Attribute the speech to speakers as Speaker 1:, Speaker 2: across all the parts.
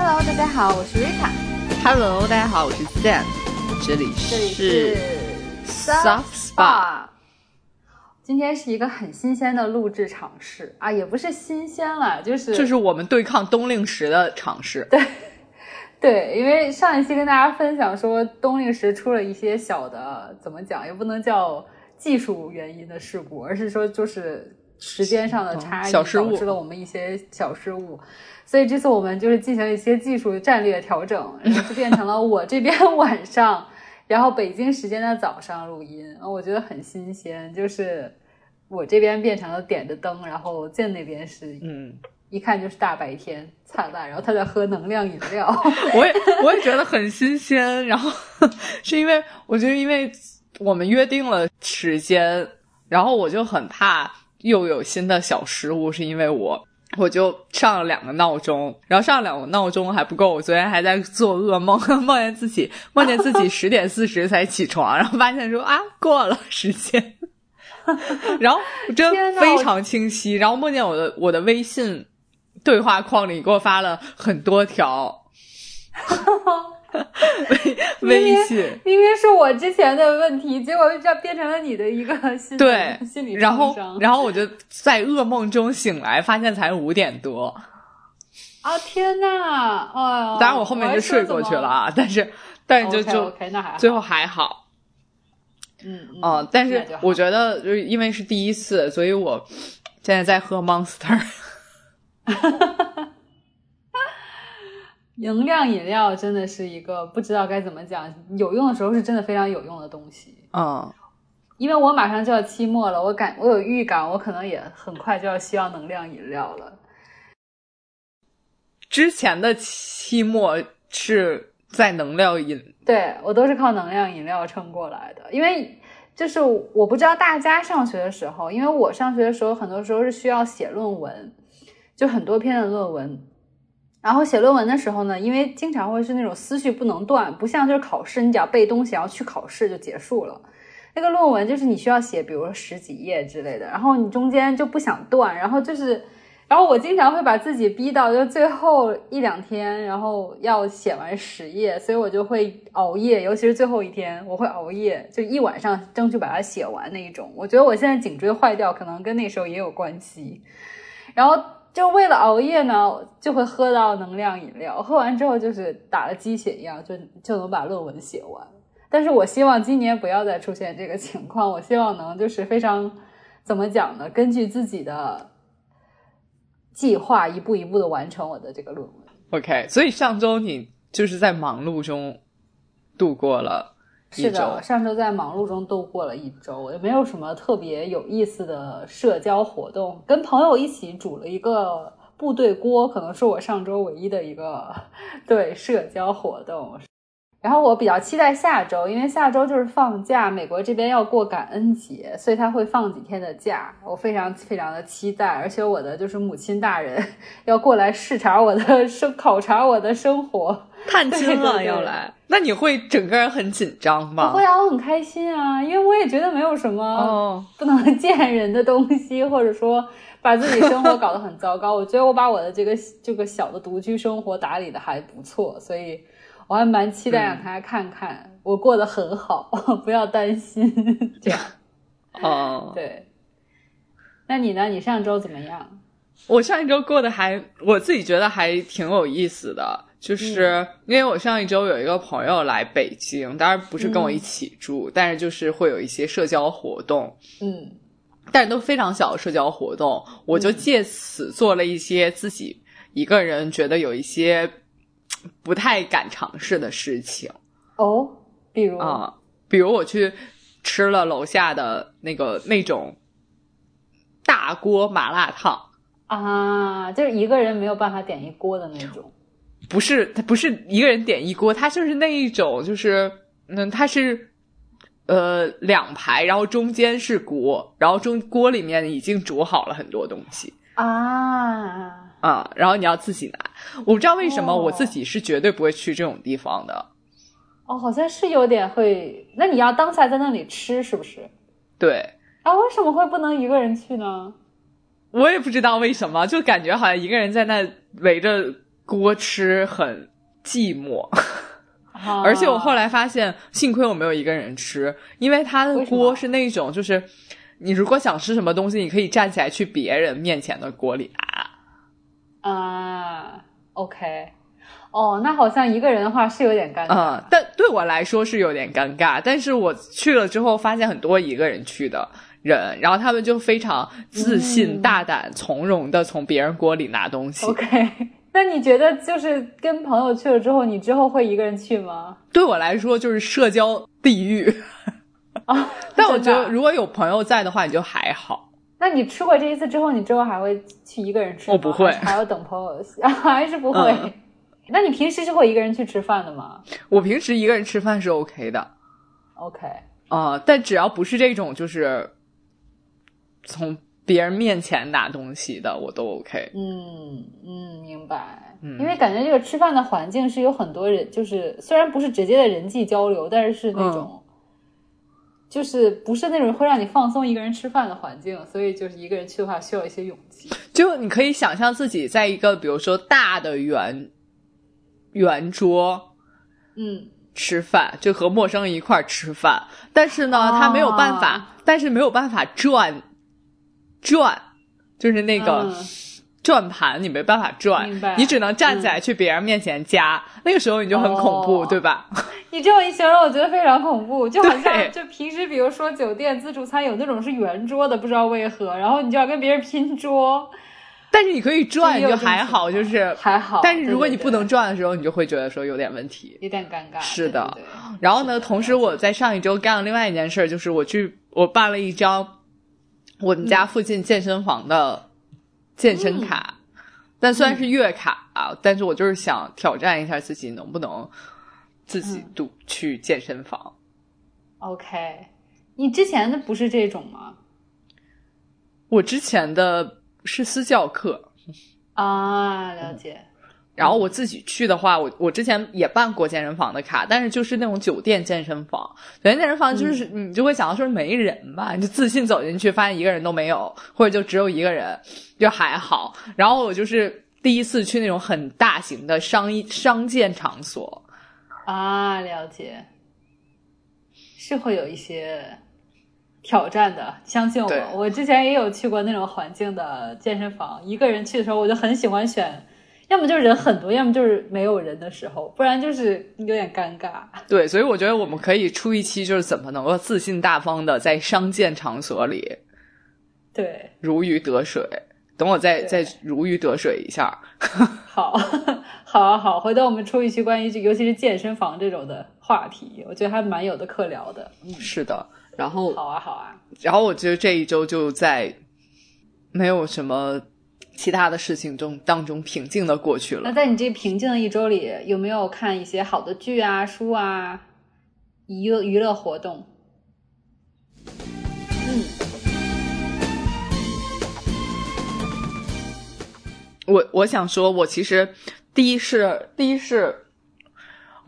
Speaker 1: Hello，大家好，我是 Rita。
Speaker 2: Hello，大家好，我是 Stan，这里是
Speaker 1: 是
Speaker 2: Soft Spa。
Speaker 1: 今天是一个很新鲜的录制尝试啊，也不是新鲜了，就是
Speaker 2: 就是我们对抗冬令时的尝试。
Speaker 1: 对 对，因为上一期跟大家分享说冬令时出了一些小的，怎么讲也不能叫技术原因的事故，而是说就是时间上的差异导致了我们一些小失误。所以这次我们就是进行了一些技术战略调整，然后就变成了我这边 晚上，然后北京时间的早上录音，我觉得很新鲜，就是我这边变成了点着灯，然后见那边是
Speaker 2: 嗯，
Speaker 1: 一看就是大白天灿烂，然后他在喝能量饮料。
Speaker 2: 我也我也觉得很新鲜。然后是因为我觉得，因为我们约定了时间，然后我就很怕又有新的小失误，是因为我。我就上了两个闹钟，然后上了两个闹钟还不够，我昨天还在做噩梦，梦见自己梦见自己 十点四十才起床，然后发现说啊过了时间，然后我真的非常清晰，然后梦见我的我的微信对话框里给我发了很多条微微信，
Speaker 1: 明明是我之前的问题，结果这变成了你的一个心理
Speaker 2: 对
Speaker 1: 心理，
Speaker 2: 然后
Speaker 1: 创伤
Speaker 2: 然后我就在噩梦中醒来，发现才五点多。
Speaker 1: 啊天呐，哎呦！
Speaker 2: 当然我后面就睡过去了啊，但是但是就就最后还好，
Speaker 1: 嗯嗯
Speaker 2: 嗯，但是我觉得就是因为是第一次，所以我现在在喝 Monster。
Speaker 1: 能量饮料真的是一个不知道该怎么讲，有用的时候是真的非常有用的东西。
Speaker 2: 嗯，
Speaker 1: 因为我马上就要期末了，我感我有预感，我可能也很快就要需要能量饮料了。
Speaker 2: 之前的期末是在能量饮，
Speaker 1: 对我都是靠能量饮料撑过来的，因为就是我不知道大家上学的时候，因为我上学的时候很多时候是需要写论文，就很多篇的论文。然后写论文的时候呢，因为经常会是那种思绪不能断，不像就是考试，你只要背东西，然后去考试就结束了。那个论文就是你需要写，比如说十几页之类的，然后你中间就不想断，然后就是，然后我经常会把自己逼到就最后一两天，然后要写完十页，所以我就会熬夜，尤其是最后一天，我会熬夜，就一晚上争取把它写完那一种。我觉得我现在颈椎坏掉，可能跟那时候也有关系。然后就为了熬夜呢，就会喝到能量饮料，喝完之后就是打了鸡血一样，就就能把论文写完。但是我希望今年不要再出现这个情况，我希望能就是非常怎么讲呢？根据自己的计划一步一步的完成我的这个论文。
Speaker 2: OK，所以上周你就是在忙碌中度过了
Speaker 1: 是的，，上周在忙碌中度过了一周，也没有什么特别有意思的社交活动，跟朋友一起煮了一个部队锅，可能是我上周唯一的一个 对社交活动。然后我比较期待下周，因为下周就是放假，美国这边要过感恩节，所以他会放几天的假，我非常非常的期待。而且我的就是母亲大人要过来视察我的生，考察我的生活。
Speaker 2: 探亲了要来，那你会整个人很紧张吗？
Speaker 1: 不会啊，我很开心啊，因为我也觉得没有什么
Speaker 2: 哦，
Speaker 1: 不能 见人的东西，或者说把自己生活搞得很糟糕。我觉得我把我的这个这个小的独居生活打理的还不错，所以我还蛮期待让他看看我过得很好，不要担心。这样
Speaker 2: 哦，
Speaker 1: 对。那你呢？你上周怎么样？
Speaker 2: 我上一周过得还，我自己觉得还挺有意思的，就是因为我上一周有一个朋友来北京，当然不是跟我一起住，但是就是会有一些社交活动，
Speaker 1: 嗯
Speaker 2: 但是都非常小的社交活动，我就借此做了一些自己一个人觉得有一些不太敢尝试的事情
Speaker 1: 哦，比如
Speaker 2: 啊、比如我去吃了楼下的那个那种大锅麻辣烫。
Speaker 1: 啊，就是一个人没有办法点一锅的那种。
Speaker 2: 不是，他不是一个人点一锅，他就是那一种，就是嗯，它是呃两排，然后中间是锅，然后中锅里面已经煮好了很多东西
Speaker 1: 啊，
Speaker 2: 啊、然后你要自己拿。我不知道为什么
Speaker 1: 哦
Speaker 2: 我自己是绝对不会去这种地方的，
Speaker 1: 哦，好像是有点会。那你要当下在那里吃，是不是？
Speaker 2: 对
Speaker 1: 啊，为什么会不能一个人去呢？
Speaker 2: 我也不知道为什么，就感觉好像一个人在那围着锅吃很寂寞。
Speaker 1: 啊
Speaker 2: 而且我后来发现，幸亏我没有一个人吃，因为他的锅是那种，就是你如果想吃什么东西，你可以站起来去别人面前的锅里拿。
Speaker 1: 啊，OK，哦，那好像一个人的话是有点尴尬。
Speaker 2: 嗯，但对我来说是有点尴尬。但是我去了之后，发现很多一个人去的人，然后他们就非常自信、
Speaker 1: 嗯
Speaker 2: 大胆、从容的从别人锅里拿东西。
Speaker 1: OK，那你觉得就是跟朋友去了之后，你之后会一个人去吗？
Speaker 2: 对我来说就是社交地狱。
Speaker 1: 啊，
Speaker 2: 但我觉得如果有朋友在的话，你就还好。
Speaker 1: 那你吃过这一次之后，你之后还会去一个人吃吗？
Speaker 2: 我不会
Speaker 1: 还要等朋友，还是不会。
Speaker 2: 嗯
Speaker 1: 那你平时是会一个人去吃饭的吗
Speaker 2: 我平时一个人吃饭是 OK 的。
Speaker 1: ？OK，
Speaker 2: 啊、但只要不是这种就是从别人面前拿东西的，我都 OK。
Speaker 1: 嗯嗯，明白。
Speaker 2: 嗯
Speaker 1: 因为感觉这个吃饭的环境是有很多人，就是虽然不是直接的人际交流，但是是那种，就是不是那种会让你放松一个人吃饭的环境，所以就是一个人去的话需要一些勇气。
Speaker 2: 就你可以想象自己在一个比如说大的圆圆桌
Speaker 1: 嗯，
Speaker 2: 吃饭，就和陌生人一块儿吃饭，但是呢，他没有办法，
Speaker 1: 哦
Speaker 2: 但是没有办法转转，就是那个。
Speaker 1: 嗯
Speaker 2: 转盘你没办法转，你只能站起来去别人面前夹，那个时候你就很恐怖，
Speaker 1: 哦
Speaker 2: 对吧？
Speaker 1: 你这么一形容，我觉得非常恐怖，就好像就平时比如说酒店自助餐有那种是圆桌的，不知道为何，然后你就要跟别人拼桌，
Speaker 2: 但是你可以转，
Speaker 1: 就
Speaker 2: 还好，就是
Speaker 1: 还好。
Speaker 2: 但是如果你不能转的时候，你就会觉得说有点问题。
Speaker 1: 有点尴尬。
Speaker 2: 是的然后呢，同时我在上一周干了另外一件事儿，就是我去我办了一张我们家附近健身房的健身卡，但虽然是月卡啊，但是我就是想挑战一下自己能不能自己独去健身房。
Speaker 1: OK，你之前的不是这种吗？
Speaker 2: 我之前的是私教课，
Speaker 1: 啊，了解。
Speaker 2: 然后我自己去的话，我我之前也办过健身房的卡，但是就是那种酒店健身房。酒店健身房就是、你就会想到说没人吧，你就自信走进去，发现一个人都没有，或者就只有一个人，就还好。然后我就是第一次去那种很大型的商业商建场所，
Speaker 1: 啊，了解，是会有一些挑战的，相信我。我之前也有去过那种环境的健身房，一个人去的时候，我就很喜欢选，要么就是人很多，要么就是没有人的时候，不然就是有点尴尬。
Speaker 2: 对，所以我觉得我们可以出一期，就是怎么能够自信大方的在商建场所里
Speaker 1: 对，
Speaker 2: 如鱼得水。等我再再如鱼得水一下，
Speaker 1: 好，好啊，好，回头我们出一期关于这，尤其是健身房这种的话题，我觉得还蛮有的可聊的。嗯，
Speaker 2: 是的。然后
Speaker 1: 好啊，好啊。
Speaker 2: 然后我觉得这一周就在没有什么其他的事情中当中平静的过去了。
Speaker 1: 那在你这平静的一周里，有没有看一些好的剧啊、书啊、娱乐娱乐活动？嗯，
Speaker 2: 我我想说，我其实第一是第一是，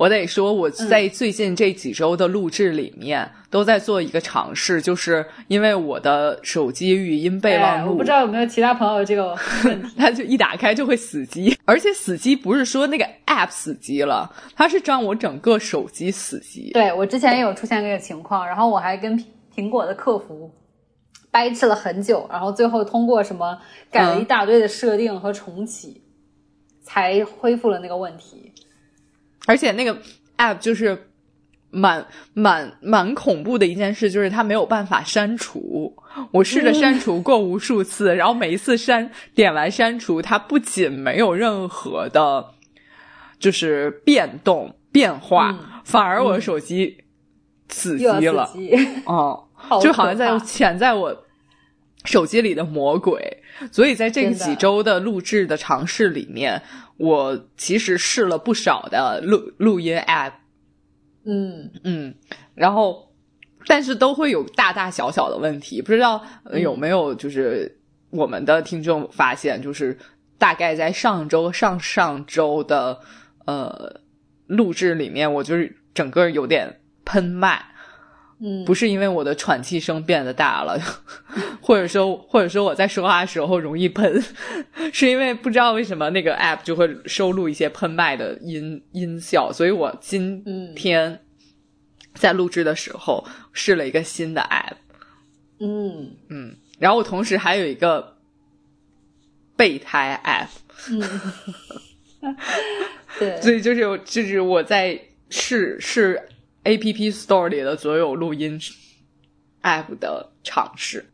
Speaker 2: 我得说我在最近这几周的录制里面、都在做一个尝试，就是因为我的手机语音备忘录，
Speaker 1: 哎我不知道有没有其他朋友这个 问题。
Speaker 2: 它就一打开就会死机，而且死机不是说那个 app 死机了，它是让我整个手机死机。
Speaker 1: 对我之前也有出现这个情况，然后我还跟苹苹果的客服掰扯了很久，然后最后通过什么改了一大堆的设定和重启，才恢复了那个问题。
Speaker 2: 而且那个 app 就是蛮蛮蛮恐怖的一件事，就是它没有办法删除。我试着删除过无数次，然后每一次删点完删除，它不仅没有任何的，就是变动变化，
Speaker 1: 嗯
Speaker 2: 反而我的手机死机了。哦、
Speaker 1: 好
Speaker 2: 就好像在潜在我手机里的魔鬼。所以在这几周的录制的尝试里面，我其实试了不少的录录音 app，
Speaker 1: 嗯
Speaker 2: 嗯，然后但是都会有大大小小的问题，不知道有没有就是我们的听众发现，就是大概在上周、上上周的呃录制里面，我就是整个有点喷麦。
Speaker 1: 嗯，
Speaker 2: 不是因为我的喘气声变得大了，或者说或者说我在说话的时候容易喷，是因为不知道为什么那个 app 就会收录一些喷麦的音音效，所以我今
Speaker 1: 嗯。
Speaker 2: 天在录制的时候试了一个新的 app，
Speaker 1: 嗯。
Speaker 2: 嗯，然后我同时还有一个备胎 app，
Speaker 1: 嗯，对，
Speaker 2: 所以就是就是我在试试 A P P Store 里的所有录音 App 的尝试。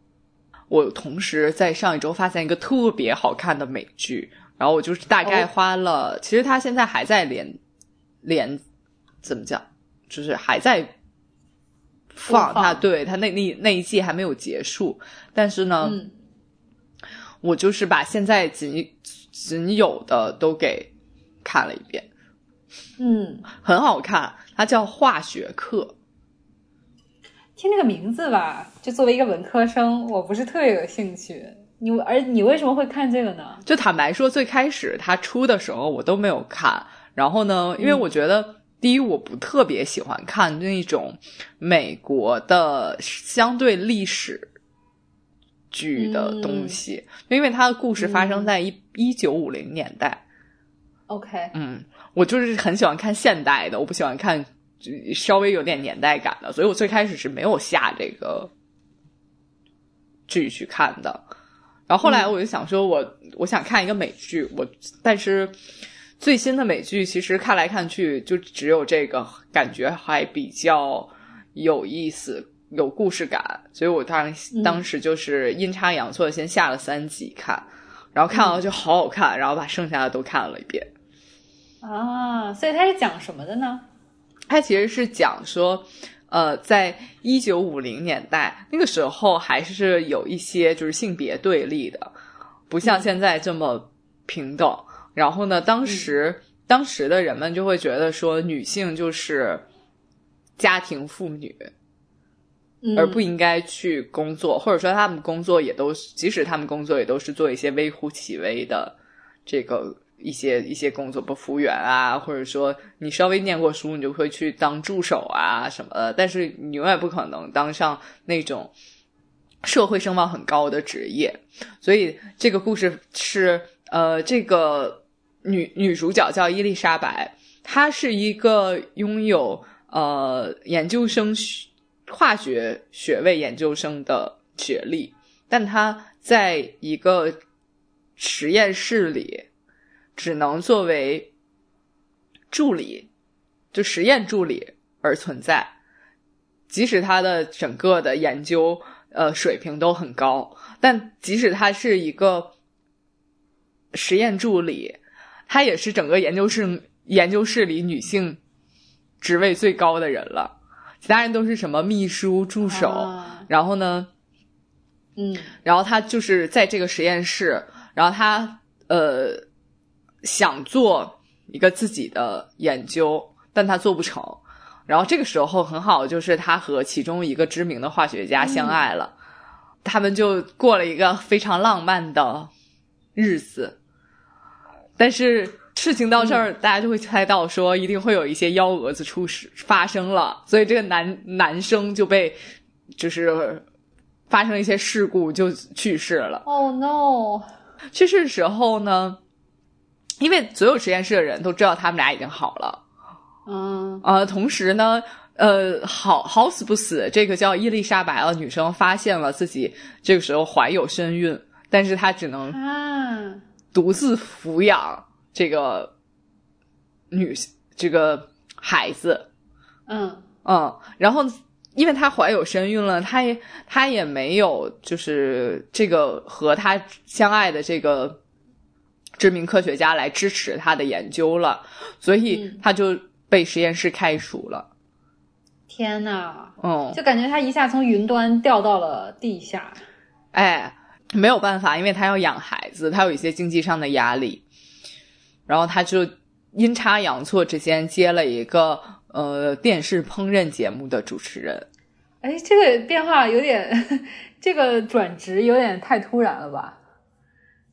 Speaker 2: 我同时在上一周发现一个特别好看的美剧，然后我就是大概
Speaker 1: 哦
Speaker 2: 花了，其实它现在还在连连怎么讲，就是还在放。它，对它那那那一季还没有结束，但是呢，
Speaker 1: 嗯。
Speaker 2: 我就是把现在仅仅有的都给看了一遍。
Speaker 1: 嗯，
Speaker 2: 很好看，它叫化学课。
Speaker 1: 听这个名字吧，就作为一个文科生，我不是特别有兴趣。你而你为什么会看这个呢？
Speaker 2: 就坦白说，最开始它出的时候我都没有看。然后呢，因为我觉得、第一，我不特别喜欢看那种美国的相对历史剧的东西，因为它的故事发生在一一九五零年代。
Speaker 1: OK，
Speaker 2: 嗯，我就是很喜欢看现代的，我不喜欢看稍微有点年代感的，所以我最开始是没有下这个剧去看的。然后后来我就想说我，我想看一个美剧，我但是最新的美剧其实看来看去就只有这个，感觉还比较有意思，有故事感，所以我当当时就是阴差阳错先下了三集看，然后看完就好好看，然后把剩下的都看了一遍。
Speaker 1: 啊，所以它是讲什么的呢？
Speaker 2: 它其实是讲说，呃，在一九五零年代那个时候，还是有一些就是性别对立的，不像现在这么平等。然后呢，当时、当时的人们就会觉得说，女性就是家庭妇女，
Speaker 1: 嗯、
Speaker 2: 而不应该去工作，或者说他们工作也都是，即使他们工作也都是做一些微乎其微的这个一些一些工作，不服务员啊，或者说你稍微念过书，你就会去当助手啊什么的，但是你永远不可能当上那种社会声望很高的职业。所以这个故事是呃，这个女女主角叫伊丽莎白，她是一个拥有呃研究生学化学学位研究生的学历，但她在一个实验室里只能作为助理，就实验助理而存在。即使他的整个的研究呃水平都很高，但即使他是一个实验助理，他也是整个研究室研究室里女性职位最高的人了。其他人都是什么秘书、助手，
Speaker 1: 啊
Speaker 2: 然后呢，
Speaker 1: 嗯
Speaker 2: 然后他就是在这个实验室，然后他呃想做一个自己的研究，但他做不成。然后这个时候很好，就是他和其中一个知名的化学家相爱了，他们就过了一个非常浪漫的日子。但是事情到这儿，大家就会猜到说一定会有一些幺蛾子出事发生了，所以这个男男生就被就是发生了一些事故就去世了。
Speaker 1: ，Oh no，
Speaker 2: 去世的时候呢，因为所有实验室的人都知道他们俩已经好了，
Speaker 1: 嗯。
Speaker 2: 呃，同时呢，呃，好好死不死，这个叫伊丽莎白的女生发现了自己这个时候怀有身孕，但是她只能
Speaker 1: 啊，
Speaker 2: 独自抚养这个女这个孩子，
Speaker 1: 嗯。
Speaker 2: 嗯，然后因为她怀有身孕了，她也她也没有就是这个和她相爱的这个知名科学家来支持他的研究了，所以他就被实验室开除了。
Speaker 1: 天呐，
Speaker 2: 嗯，
Speaker 1: 就感觉他一下从云端掉到了地下。
Speaker 2: 哎，没有办法，因为他要养孩子，他有一些经济上的压力，然后他就阴差阳错之间接了一个呃电视烹饪节目的主持人。
Speaker 1: 哎，这个变化有点，这个转职有点太突然了吧？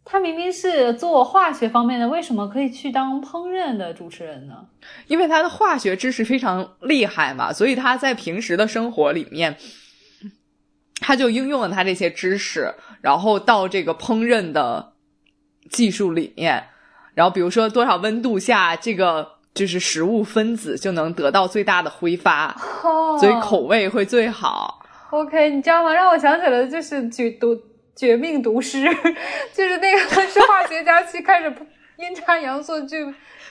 Speaker 1: 他明明是做化学方面的，为什么可以去当烹饪的主持人呢？
Speaker 2: 因为他的化学知识非常厉害嘛，所以他在平时的生活里面，他就应用了他这些知识，然后到这个烹饪的技术里面，然后比如说多少温度下，这个就是食物分子就能得到最大的挥发，
Speaker 1: 哦
Speaker 2: 所以口味会最好。
Speaker 1: OK，你知道吗？让我想起了就是绝毒绝命毒师，就是那个是化学家去开始阴差阳错就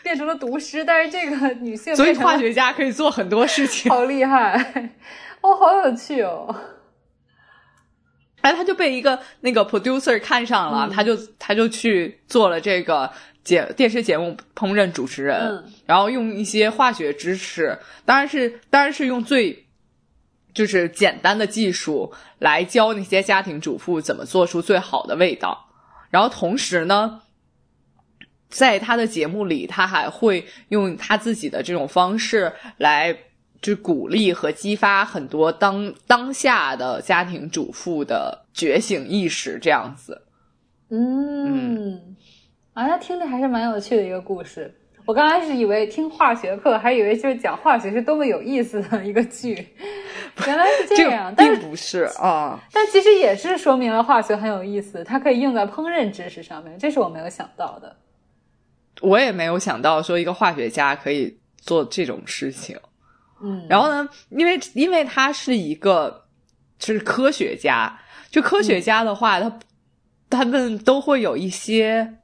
Speaker 1: 变成了毒师，但是这个女性
Speaker 2: 所以化学家可以做很多事情。
Speaker 1: 好厉害，哦，好有趣哦。
Speaker 2: 哎，他就被一个那个 producer 看上了，
Speaker 1: 嗯
Speaker 2: 他就他就去做了这个节电视节目烹饪主持人，
Speaker 1: 嗯
Speaker 2: 然后用一些化学知识，当然是当然是用最就是简单的技术来教那些家庭主妇怎么做出最好的味道，然后同时呢。在他的节目里，他还会用他自己的这种方式来就鼓励和激发很多当当下的家庭主妇的觉醒意识，这样子。
Speaker 1: 嗯，啊，那听着还是蛮有趣的一个故事。我刚开始以为听化学课，还以为就是讲化学是多么有意思的一个剧，原来是这样。
Speaker 2: 并不是啊，
Speaker 1: 但其实也是说明了化学很有意思，它可以用在烹饪知识上面，这是我没有想到的。
Speaker 2: 我也没有想到说一个化学家可以做这种事情。
Speaker 1: 嗯，
Speaker 2: 然后呢，因为因为他是一个就是科学家，就科学家的话，他他们都会有一些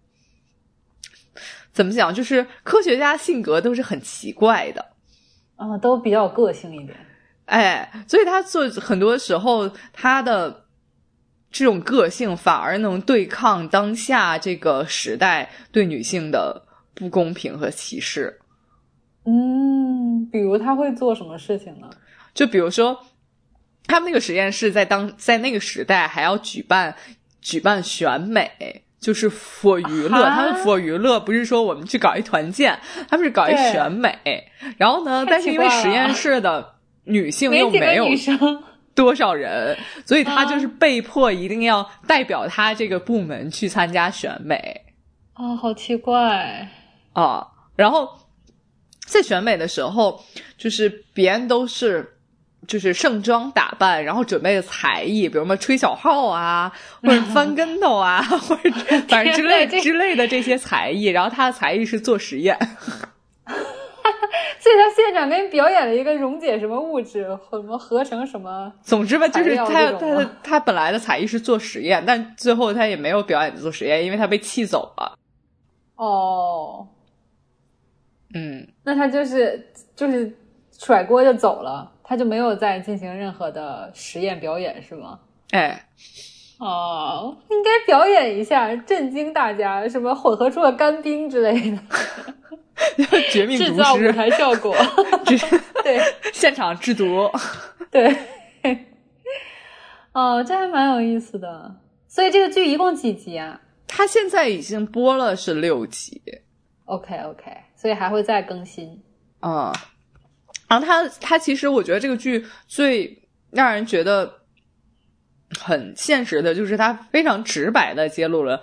Speaker 2: 怎么讲，就是科学家性格都是很奇怪的。
Speaker 1: 啊、都比较有个性一点。
Speaker 2: 哎，所以他做很多时候他的这种个性反而能对抗当下这个时代对女性的不公平和歧视。
Speaker 1: 嗯，比如他会做什么事情呢？
Speaker 2: 就比如说，他们那个实验室在当在那个时代还要举办举办选美。就是 for 娱乐，
Speaker 1: 啊
Speaker 2: 他们 for 娱乐不是说我们去搞一团建，他们是搞一选美。然后呢，但是因为实验室的女性又没有？多少人，所以他就是
Speaker 1: 啊
Speaker 2: 被迫一定要代表他这个部门去参加选美
Speaker 1: 啊、好奇怪。
Speaker 2: 啊。然后在选美的时候，就是别人都是就是盛装打扮，然后准备的才艺，比如什么吹小号啊，或者翻跟头啊，或者 反正之类之类的这些才艺。然后他的才艺是做实验。
Speaker 1: 所以他现场给你表演了一个溶解什么物质，什么合成什么。
Speaker 2: 总之吧，就是他他的他本来的才艺是做实验，但最后他也没有表演做实验，因为他被气走了。
Speaker 1: 哦，
Speaker 2: 嗯，
Speaker 1: 那他就是就是甩锅就走了，他就没有再进行任何的实验表演，是吗？
Speaker 2: 哎，
Speaker 1: 哦，应该表演一下，震惊大家，什么混合出了干冰之类的，
Speaker 2: 绝命
Speaker 1: 制
Speaker 2: 毒师，
Speaker 1: 造舞台效果。对
Speaker 2: 现场制毒。
Speaker 1: 对，哦，这还蛮有意思的。所以这个剧一共几集啊
Speaker 2: 他现在已经播了是六集
Speaker 1: ，？OK OK，所以还会再更新。
Speaker 2: 嗯，然后他他其实我觉得这个剧最让人觉得很现实的，就是他非常直白的揭露了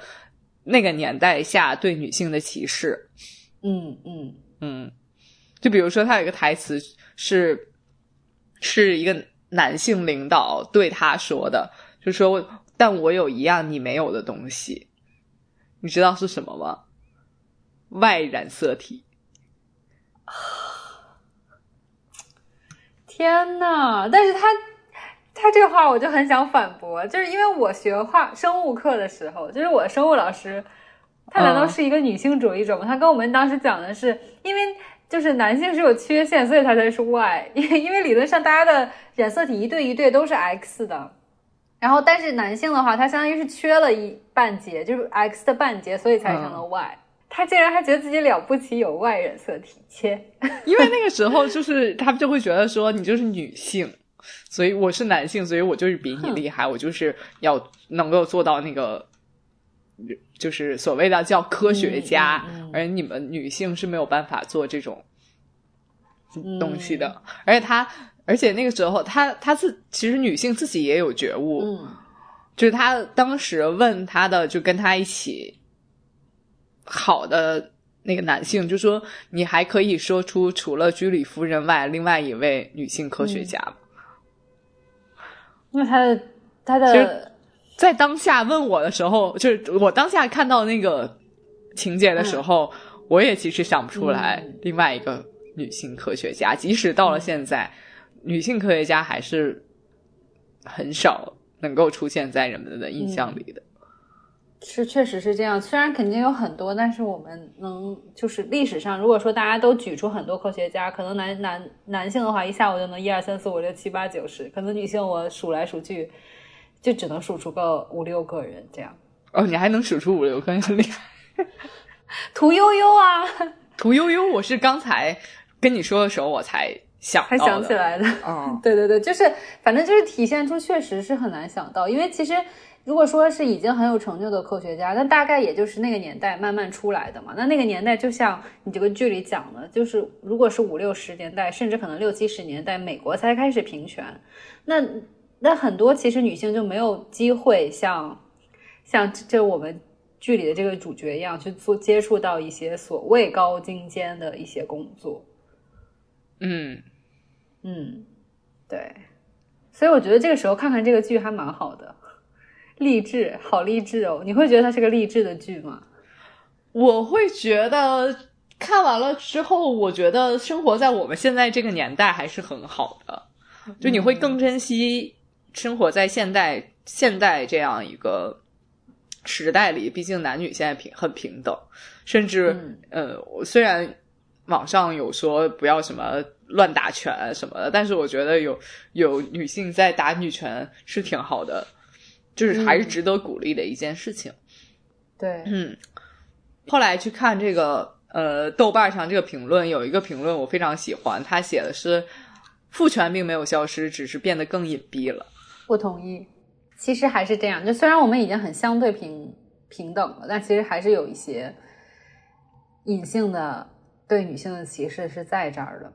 Speaker 2: 那个年代下对女性的歧视。
Speaker 1: 嗯嗯
Speaker 2: 嗯，就比如说他有一个台词是是一个男性领导对他说的，就说但我有一样你没有的东西，你知道是什么吗？外染色体。
Speaker 1: 天呐！但是他他这话我就很想反驳，就是因为我学化生物课的时候，就是我的生物老师，他难道
Speaker 2: 嗯
Speaker 1: 是一个女性主义者吗？他跟我们当时讲的是，因为就是男性是有缺陷，所以他才是 Y，因为因为理论上大家的染色体一对一对都是 X 的。然后，但是男性的话，他相当于是缺了一半截，就是 X 的半截，所以才成了 Y。他竟然还觉得自己了不起，有外人色体，切！
Speaker 2: 因为那个时候就是他们就会觉得说你就是女性，所以我是男性，所以我就是比你厉害，我就是要能够做到那个，就是所谓的叫科学家，
Speaker 1: 嗯嗯嗯
Speaker 2: 而你们女性是没有办法做这种东西的。
Speaker 1: 嗯
Speaker 2: 而且他，而且那个时候他他自其实女性自己也有觉悟，
Speaker 1: 嗯
Speaker 2: 就是他当时问他的，就跟他一起好的那个男性，就说：“你还可以说出除了居里夫人外另外一位女性科学家吗？”
Speaker 1: 因为他的他
Speaker 2: 其实
Speaker 1: 的
Speaker 2: 在当下问我的时候，就是我当下看到那个情节的时候，我也其实想不出来
Speaker 1: 嗯
Speaker 2: 另外一个女性科学家。即使到了现在，女性科学家还是很少能够出现在人们的印象里的。
Speaker 1: 是确实是这样，虽然肯定有很多，但是我们能就是历史上，如果说大家都举出很多科学家，可能男男男性的话，一下我就能一二三四五六七八九十，可能女性我数来数去，就只能数出个五六个人这样。
Speaker 2: 哦，你还能数出五六个，很厉害。
Speaker 1: 屠呦呦啊，
Speaker 2: 屠呦呦，我是刚才跟你说的时候我才想
Speaker 1: 才。想起来的。
Speaker 2: 嗯，
Speaker 1: 对对对，就是反正就是体现出确实是很难想到，因为其实如果说是已经很有成就的科学家，那大概也就是那个年代慢慢出来的嘛。那那个年代就像你这个剧里讲的，就是如果是五六十年代，甚至可能六七十年代，美国才开始平权，那那很多其实女性就没有机会像像这我们。剧里的这个主角一样去做接触到一些所谓高精尖的一些工作，
Speaker 2: 嗯，
Speaker 1: 嗯，对，所以我觉得这个时候看看这个剧还蛮好的，励志，好励志哦！你会觉得它是个励志的剧吗？
Speaker 2: 我会觉得看完了之后，我觉得生活在我们现在这个年代还是很好的，就你会更珍惜生活在现代现代这样一个时代里。毕竟男女现在平很平等，甚至、
Speaker 1: 嗯
Speaker 2: 呃，我虽然网上有说不要什么乱打拳什么的，但是我觉得有有女性在打女拳是挺好的，就是还是值得鼓励的一件事情。
Speaker 1: 对，
Speaker 2: 嗯，后来去看这个呃豆瓣上这个评论，有一个评论我非常喜欢，他写的是父权并没有消失，只是变得更隐蔽了。
Speaker 1: 不同意。其实还是这样，就虽然我们已经很相对平平等了，但其实还是有一些隐性的对女性的歧视是在这儿的。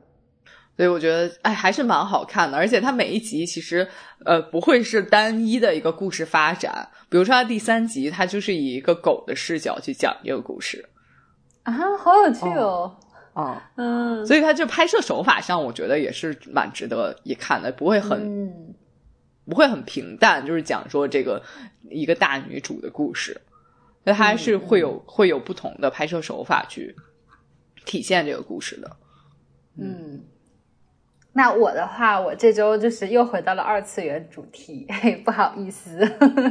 Speaker 2: 所以我觉得，哎，还是蛮好看的，而且它每一集其实，呃，不会是单一的一个故事发展。比如说，它第三集，它就是以一个狗的视角去讲这个故事，
Speaker 1: 啊，好有趣哦！
Speaker 2: 哦、
Speaker 1: 嗯，
Speaker 2: 所以它就拍摄手法上，我觉得也是蛮值得一看的，不会很、
Speaker 1: 嗯，
Speaker 2: 不会很平淡，就是讲说这个一个大女主的故事，那它还是会有、会有不同的拍摄手法去体现这个故事的。
Speaker 1: 嗯，那我的话，我这周就是又回到了二次元主题，嘿，不好意思，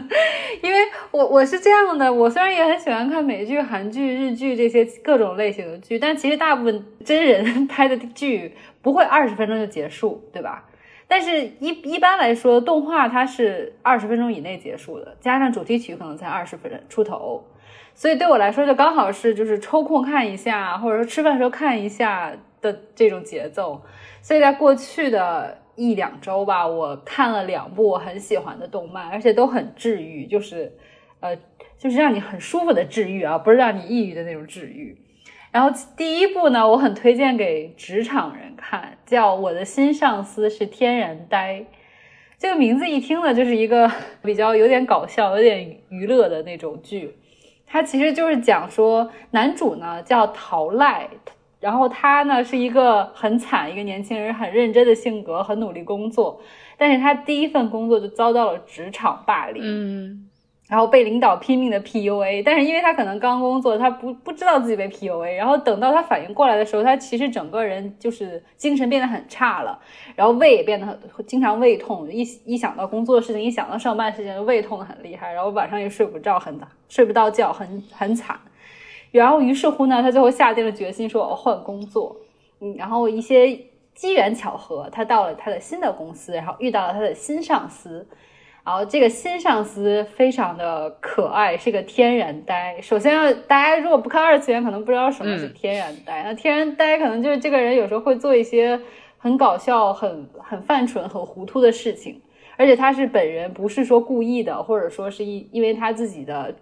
Speaker 1: 因为我我是这样的，我虽然也很喜欢看美剧、韩剧、日剧这些各种类型的剧，但其实大部分真人 拍的剧不会二十分钟就结束，对吧？但是一一般来说，动画它是二十分钟以内结束的，加上主题曲可能才二十分钟出头，所以对我来说就刚好是就是抽空看一下，或者说吃饭时候看一下的这种节奏。所以在过去的一两周吧，我看了两部我很喜欢的动漫，而且都很治愈，就是呃，就是让你很舒服的治愈啊，不是让你抑郁的那种治愈。然后第一部呢，我很推荐给职场人看，叫《我的新上司是天然呆》。这个名字一听呢，就是一个 比较有点搞笑、有点娱乐的那种剧。它其实就是讲说，男主呢叫陶赖，然后他呢是一个很惨一个年轻人，很认真的性格，很努力工作，但是他第一份工作就遭到了职场霸凌。
Speaker 2: 嗯
Speaker 1: 然后被领导拼命的 PUA，但是因为他可能刚工作，他不不知道自己被 PUA，然后等到他反应过来的时候，他其实整个人就是精神变得很差了，然后胃也变得很经常胃痛，一一想到工作的事情，一想到上班事情，就胃痛的很厉害，然后晚上也睡不着，很睡不到觉，很很惨。然后于是乎呢，他最后下定了决心说我要换工作，嗯，然后一些机缘巧合，他到了他的新的公司，然后遇到了他的新上司。然后这个新上司非常的可爱，是个天然呆。首先要大家如果不看二次元，可能不知道什么是天然呆。那天然呆可能就是这个人有时候会做一些很搞笑、很很犯蠢、很糊涂的事情，而且他是本人不是说故意的，或者说是因因为他自己的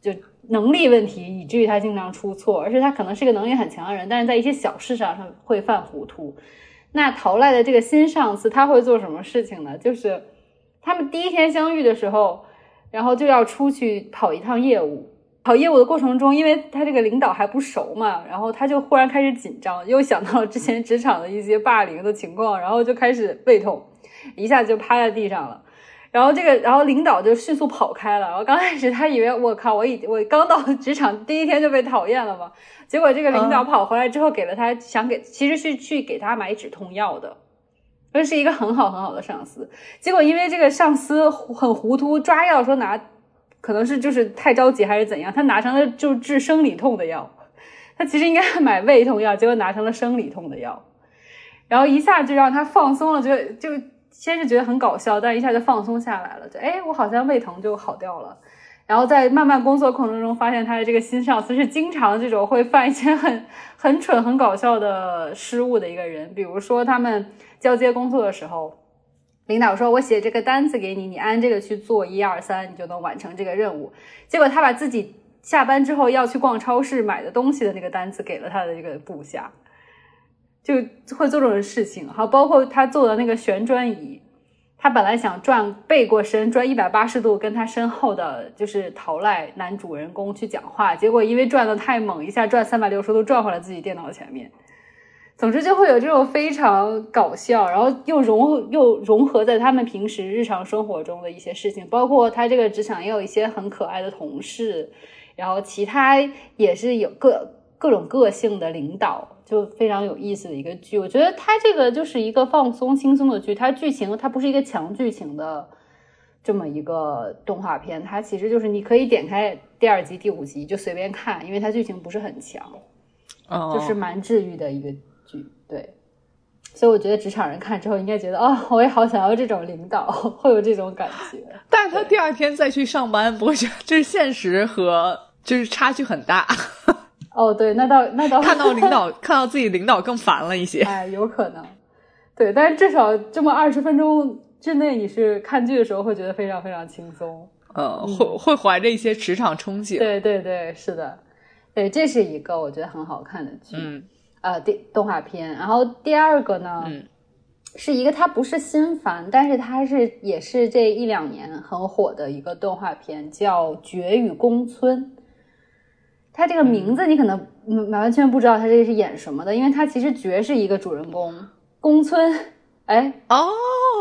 Speaker 1: 就能力问题，以至于他经常出错，而且他可能是个能力很强的人，但是在一些小事上上会犯糊涂。那逃赖的这个新上司他会做什么事情呢？就是。他们第一天相遇的时候，然后就要出去跑一趟业务。跑业务的过程中，因为他这个领导还不熟嘛，然后他就忽然开始紧张，又想到了之前职场的一些霸凌的情况，然后就开始胃痛，一下就趴在地上了。然后这个，然后领导就迅速跑开了。然后刚开始他以为我靠，我已我刚到职场第一天就被讨厌了嘛。结果这个领导跑回来之后，给了他想给，其实是去给他买止痛药的。这是一个很好很好的上司。结果因为这个上司很糊涂，抓药说拿，可能是就是太着急还是怎样，他拿成了就治生理痛的药。他其实应该买胃痛药，结果拿成了生理痛的药。然后一下就让他放松了，就就。先是觉得很搞笑，但一下就放松下来了，就哎，我好像胃疼就好掉了。然后在慢慢工作过程中，发现他的这个新上司是经常这种会犯一些很很蠢、很搞笑的失误的一个人。比如说，他们交接工作的时候，领导说：“我写这个单子给你，你按这个去做，一二三，你就能完成这个任务。”结果他把自己下班之后要去逛超市买的东西的那个单子给了他的这个部下。就会做这种事情，好，包括他做的那个旋转椅，他本来想转背过身，转一百八十度跟他身后的就是陶赖男主人公去讲话，结果因为转的太猛，一下转三百六十度转回来自己电脑前面。总之就会有这种非常搞笑，然后又融又融合在他们平时日常生活中的一些事情，包括他这个职场也有一些很可爱的同事，然后其他也是有各各种个性的领导。就非常有意思的一个剧，我觉得它这个就是一个放松轻松的剧，它剧情它不是一个强剧情的这么一个动画片，它其实就是你可以点开第二集、第五集就随便看，因为它剧情不是很强，就是蛮治愈的一个剧。对，所以我觉得职场人看之后应该觉得啊，我也好想要这种领导，会有这种感觉。
Speaker 2: 但是他第二天再去上班，不会觉得这是现实和就是差距很大。
Speaker 1: 哦，对，那倒那倒
Speaker 2: 看到 领导看到自己领导更烦了一些，
Speaker 1: 哎，有可能，对，但是至少这么二十分钟之内，你是看剧的时候会觉得非常非常轻松，
Speaker 2: 呃，会会怀着一些职场憧憬，
Speaker 1: 对对对，是的，对，这是一个我觉得很好看的剧，
Speaker 2: 嗯，
Speaker 1: 呃，第动画片，然后第二个呢，
Speaker 2: 嗯，
Speaker 1: 是一个它不是新番，但是它是也是这一两年很火的一个动画片，叫《绝与宫村》。他这个名字你可能完完全不知道他这是演什么的，因为他其实绝是一个主人公宫村，哎
Speaker 2: 哦，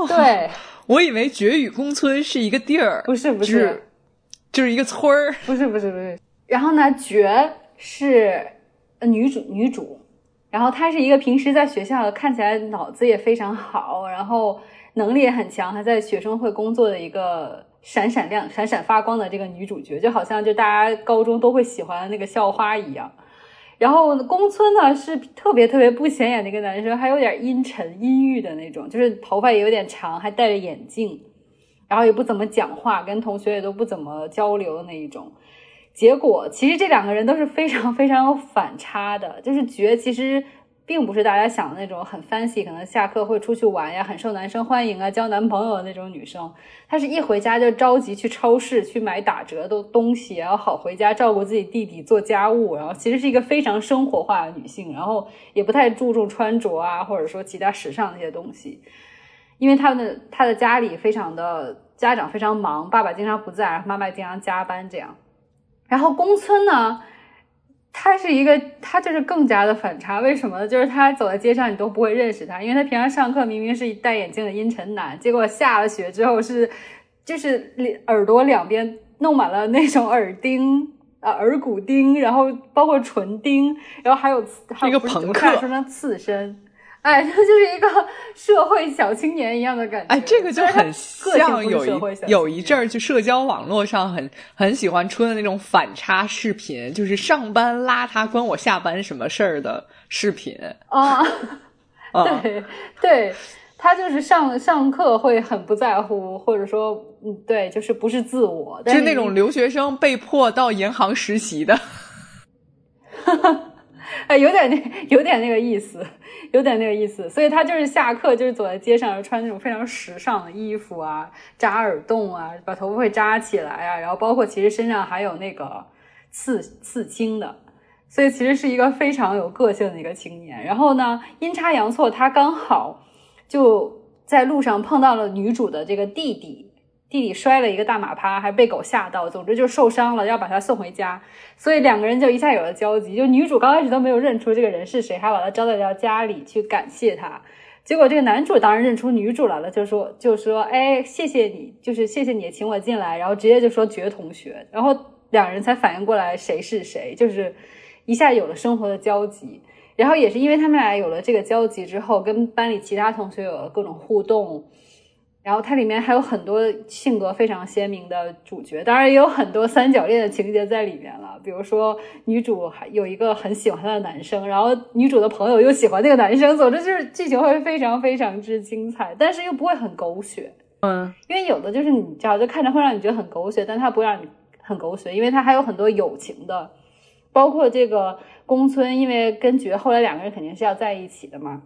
Speaker 1: 对
Speaker 2: 我以为绝与宫村是一个地儿，
Speaker 1: 不是不是，
Speaker 2: 就是一个村儿，
Speaker 1: 不是不是不是。然后呢，绝是女主女主，然后她是一个平时在学校看起来脑子也非常好，然后能力也很强，还在学生会工作的一个。闪闪亮、闪闪发光的这个女主角，就好像就大家高中都会喜欢的那个校花一样。然后宫村呢是特别特别不显眼的一个男生，还有点阴沉、阴郁的那种，就是头发也有点长，还戴着眼镜，然后也不怎么讲话，跟同学也都不怎么交流的那一种。结果其实这两个人都是非常非常有反差的，就是觉其实。并不是大家想的那种很 fancy，可能下课会出去玩呀，很受男生欢迎啊，交男朋友的那种女生。她是一回家就着急去超市去买打折的东西，然后好回家照顾自己弟弟做家务。然后其实是一个非常生活化的女性，然后也不太注重穿着啊，或者说其他时尚那些东西。因为她的她的家里非常的家长非常忙，爸爸经常不在，妈妈经常加班这样。然后宫村呢？他是一个，他就是更加的反差。为什么呢？就是他走在街上，你都不会认识他，因为他平常上课明明是戴眼镜的阴沉男，结果下了学之后是，就是耳朵两边弄满了那种耳钉啊、耳骨钉，然后包括唇钉，然后还有还
Speaker 2: 有一个朋克，
Speaker 1: 说成刺身。哎，他 就是一个社会小青年一样的感觉。
Speaker 2: 哎，这个就很像有一有一阵儿，就社交网络上很很喜欢出的那种反差视频，就是上班邋遢关我下班什么事儿的视频
Speaker 1: 啊。对对，他就是上上课会很不在乎，或者说，嗯，对，就是不是自我，
Speaker 2: 就是那种留学生被迫到银行实习的。
Speaker 1: 哈哈。哎，有点那，有点那个意思，有点那个意思。所以他就是下课，就是走在街上，穿那种非常时尚的衣服啊，扎耳洞啊，把头发会扎起来啊，然后包括其实身上还有那个刺刺青的，所以其实是一个非常有个性的一个青年。然后呢，阴差阳错，他刚好就在路上碰到了女主的这个弟弟。弟弟摔了一个大马趴，还被狗吓到，总之就受伤了，要把他送回家。所以两个人就一下有了交集。就女主刚开始都没有认出这个人是谁，还把他招待到家里去感谢他。结果这个男主当然认出女主来了，就说就说哎，谢谢你，就是谢谢你请我进来，然后直接就说绝同学，然后两人才反应过来谁是谁，就是一下有了生活的交集。然后也是因为他们俩有了这个交集之后，跟班里其他同学有了各种互动。然后它里面还有很多性格非常鲜明的主角，当然也有很多三角恋的情节在里面了。比如说女主还有一个很喜欢她的男生，然后女主的朋友又喜欢那个男生，总之就是剧情会非常非常之精彩，但是又不会很狗血。
Speaker 2: 嗯，
Speaker 1: 因为有的就是你知道，就看着会让你觉得很狗血，但它不会让你很狗血，因为它还有很多友情的，包括这个宫村，因为跟觉后来两个人肯定是要在一起的嘛，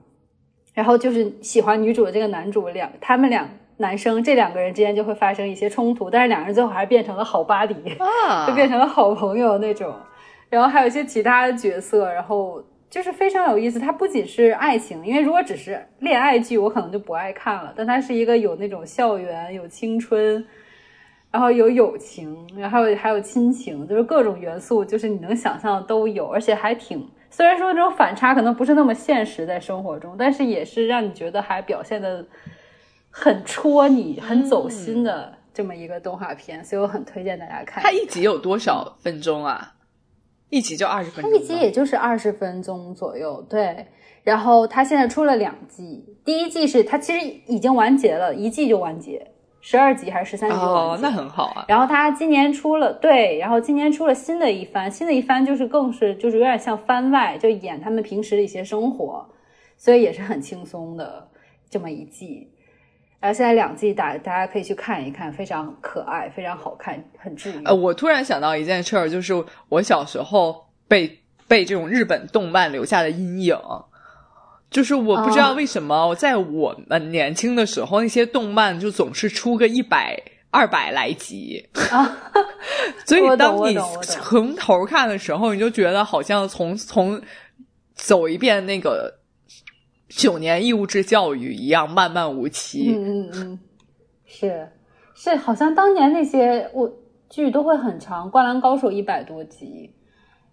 Speaker 1: 然后就是喜欢女主的这个男主两，他们俩。男生这两个人之间就会发生一些冲突，但是两个人最后还是变成了好巴黎，就变成了好朋友那种。然后还有一些其他的角色，然后就是非常有意思。它不仅是爱情，因为如果只是恋爱剧，我可能就不爱看了。但它是一个有那种校园、有青春，然后有友情，然后还有亲情，就是各种元素，就是你能想象的都有，而且还挺。虽然说这种反差可能不是那么现实在生活中，但是也是让你觉得还表现的。很戳你、很走心的这么一个动画片，所以我很推荐大家看。
Speaker 2: 它一集有多少分钟啊？一集就二十分钟。
Speaker 1: 它一集也就是二十分钟左右，对。然后它现在出了两季，第一季是它其实已经完结了，一季就完结，十二集还是十三集？
Speaker 2: 哦，那很好啊。
Speaker 1: 然后它今年出了，对，然后今年出了新的一番，新的一番就是更是就是有点像番外，就演他们平时的一些生活，所以也是很轻松的这么一季。然后现在两季大大家可以去看一看，非常可爱，非常好看，很治愈。
Speaker 2: 呃，我突然想到一件事儿，就是我小时候被被这种日本动漫留下的阴影，就是我不知道为什么在我们年轻的时候，那些动漫就总是出个一百二百来集
Speaker 1: 啊，
Speaker 2: 所以 当你从头看的时候，你就觉得好像从从走一遍那个。九年义务制教育一样漫漫无期。
Speaker 1: 嗯嗯嗯，是是，好像当年那些我剧都会很长，《灌篮高手》一百多集，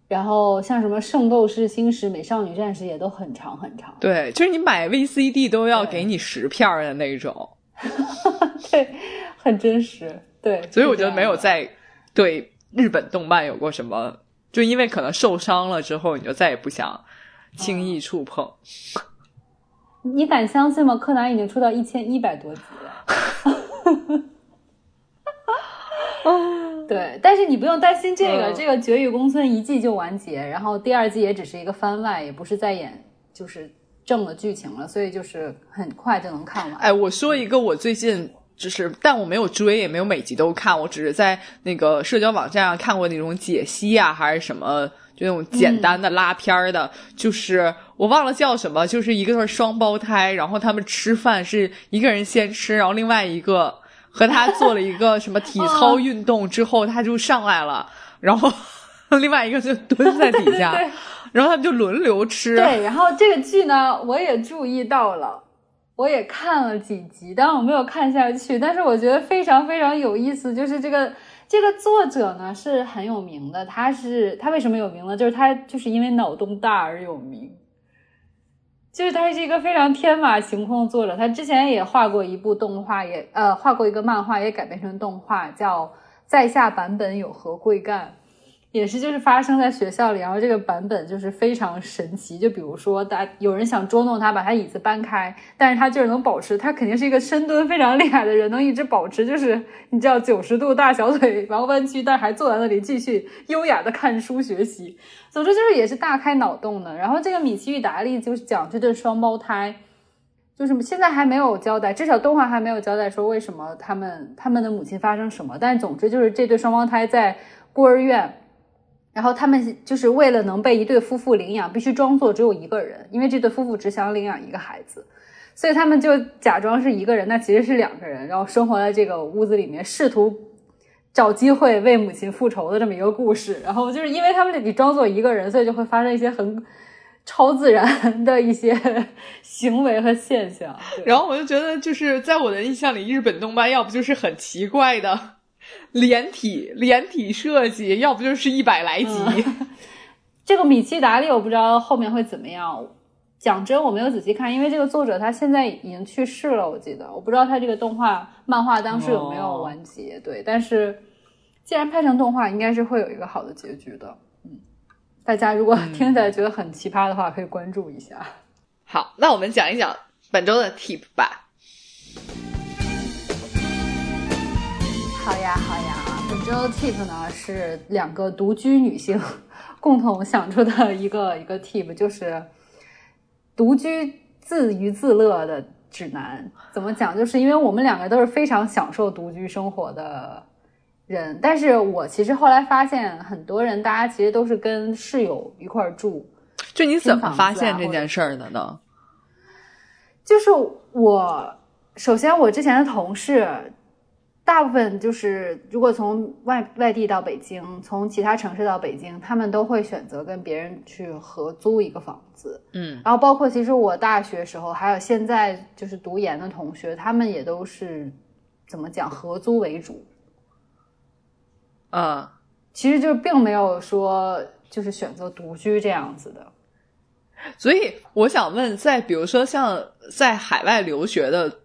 Speaker 1: 然后像什么《圣斗士星矢》《美少女战士》也都很长很长。
Speaker 2: 对，就是你买 VCD 都要给你十片的那种。
Speaker 1: 对，很真实。对，
Speaker 2: 所以我觉得没有在对日本动漫有过什么，就因为可能受伤了之后，你就再也不想轻易触碰。
Speaker 1: 你敢相信吗？柯南已经出到一千一百多集了。对，但是你不用担心这个，这个《绝域公孙》一季就完结，然后第二季也只是一个番外，也不是在演就是正的剧情了，所以就是很快就能看完。
Speaker 2: 哎，我说一个我最近就是，但我没有追，也没有每集都看，我只是在那个社交网站上看过那种解析啊，还是什么。就那种简单的拉片儿的，就是我忘了叫什么，就是一个是双胞胎，然后他们吃饭是一个人先吃，然后另外一个和他做了一个什么体操运动之后，他就上来了，然后另外一个就蹲在底下，然后他们就轮流吃。
Speaker 1: 对，然后这个剧呢，我也注意到了，我也看了几集，但我没有看下去，但是我觉得非常非常有意思，就是这个。这个作者呢是很有名的，他是他为什么有名呢？就是他就是因为脑洞大而有名，就是他是一个非常天马行空的作者。他之前也画过一部动画，也呃画过一个漫画，也改编成动画，叫《在下版本有何贵干》。也是，就是发生在学校里，然后这个版本就是非常神奇。就比如说，大有人想捉弄他，把他椅子搬开，但是他就是能保持，他肯定是一个深蹲非常厉害的人，能一直保持，就是你知道九十度大小腿，然后弯曲，但还坐在那里继续优雅的看书学习。总之就是也是大开脑洞的。然后这个米奇与达利就是讲这对双胞胎，就是现在还没有交代，至少动画还没有交代说为什么他们他们的母亲发生什么。但总之就是这对双胞胎在孤儿院。然后他们就是为了能被一对夫妇领养，必须装作只有一个人，因为这对夫妇只想领养一个孩子，所以他们就假装是一个人，那其实是两个人，然后生活在这个屋子里面，试图找机会为母亲复仇的这么一个故事。然后就是因为他们你装作一个人，所以就会发生一些很超自然的一些 行为和现象。
Speaker 2: 然后我就觉得，就是在我的印象里，日本动漫要不就是很奇怪的连体连体设计，要不就是一百来集。
Speaker 1: 这个米奇达利我不知道后面会怎么样。讲真，我没有仔细看，因为这个作者他现在已经去世了，我记得，我不知道他这个动画漫画当时有没有完结。对，但是既然拍成动画，应该是会有一个好的结局的。嗯，大家如果听起来觉得很奇葩的话，可以关注一下。
Speaker 2: 好，那我们讲一讲本周的 tip 吧。
Speaker 1: 好呀，好呀，本周的 tip 呢是两个独居女性 共同想出的一个一个 tip，就是。独居自娱自乐的指南怎么讲？就是因为我们两个都是非常享受独居生活的人，但是我其实后来发现，很多人大家其实都是跟室友一块住。
Speaker 2: 就你怎么发现这件事儿的呢？
Speaker 1: 就是我，首先我之前的同事。大部分就是，如果从外外地到北京，从其他城市到北京，他们都会选择跟别人去合租一个房子。
Speaker 2: 嗯，
Speaker 1: 然后包括其实我大学时候，还有现在就是读研的同学，他们也都是怎么讲合租为主。
Speaker 2: 啊，
Speaker 1: 其实就并没有说就是选择独居这样子的。
Speaker 2: 所以我想问，在比如说像在海外留学的。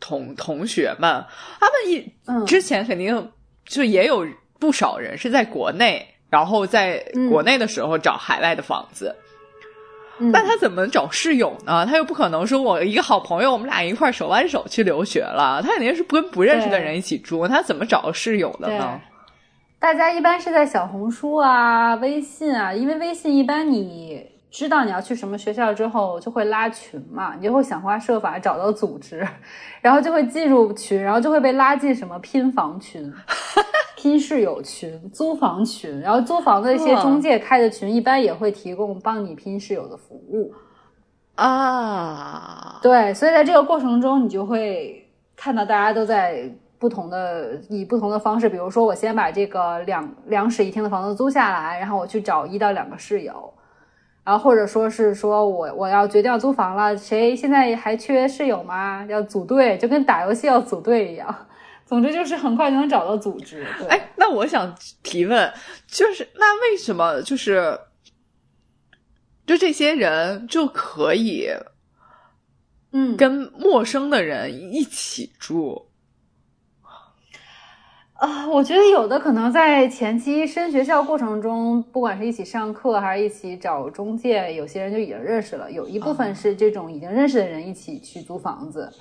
Speaker 2: 同同学们，他们一之前肯定就也有不少人是在国内，然后在国内的时候找海外的房子。那他怎么找室友呢？他又不可能说我一个好朋友，我们俩一块手挽手去留学了，他肯定是跟不认识的人一起住。他怎么找室友的呢？
Speaker 1: 大家一般是在小红书啊、微信啊，因为微信一般你。知道你要去什么学校之后，就会拉群嘛，你就会想方设法找到组织，然后就会进入群，然后就会被拉进什么拼房群、拼室友群、租房群，然后租房的一些中介开的群，一般也会提供帮你拼室友的服务
Speaker 2: 啊。
Speaker 1: 对，所以在这个过程中，你就会看到大家都在不同的以不同的方式，比如说我先把这个两两室一厅的房子租下来，然后我去找一到两个室友。然后或者说是说我我要决定要租房了，谁现在还缺室友吗？要组队，就跟打游戏要组队一样。总之就是很快就能找到组织。
Speaker 2: 哎，那我想提问，就是那为什么就是就这些人就可以，
Speaker 1: 嗯，
Speaker 2: 跟陌生的人一起住？
Speaker 1: 啊，我觉得有的可能在前期升学校过程中，不管是一起上课还是一起找中介，有些人就已经认识了。有一部分是这种已经认识的人一起去租房子，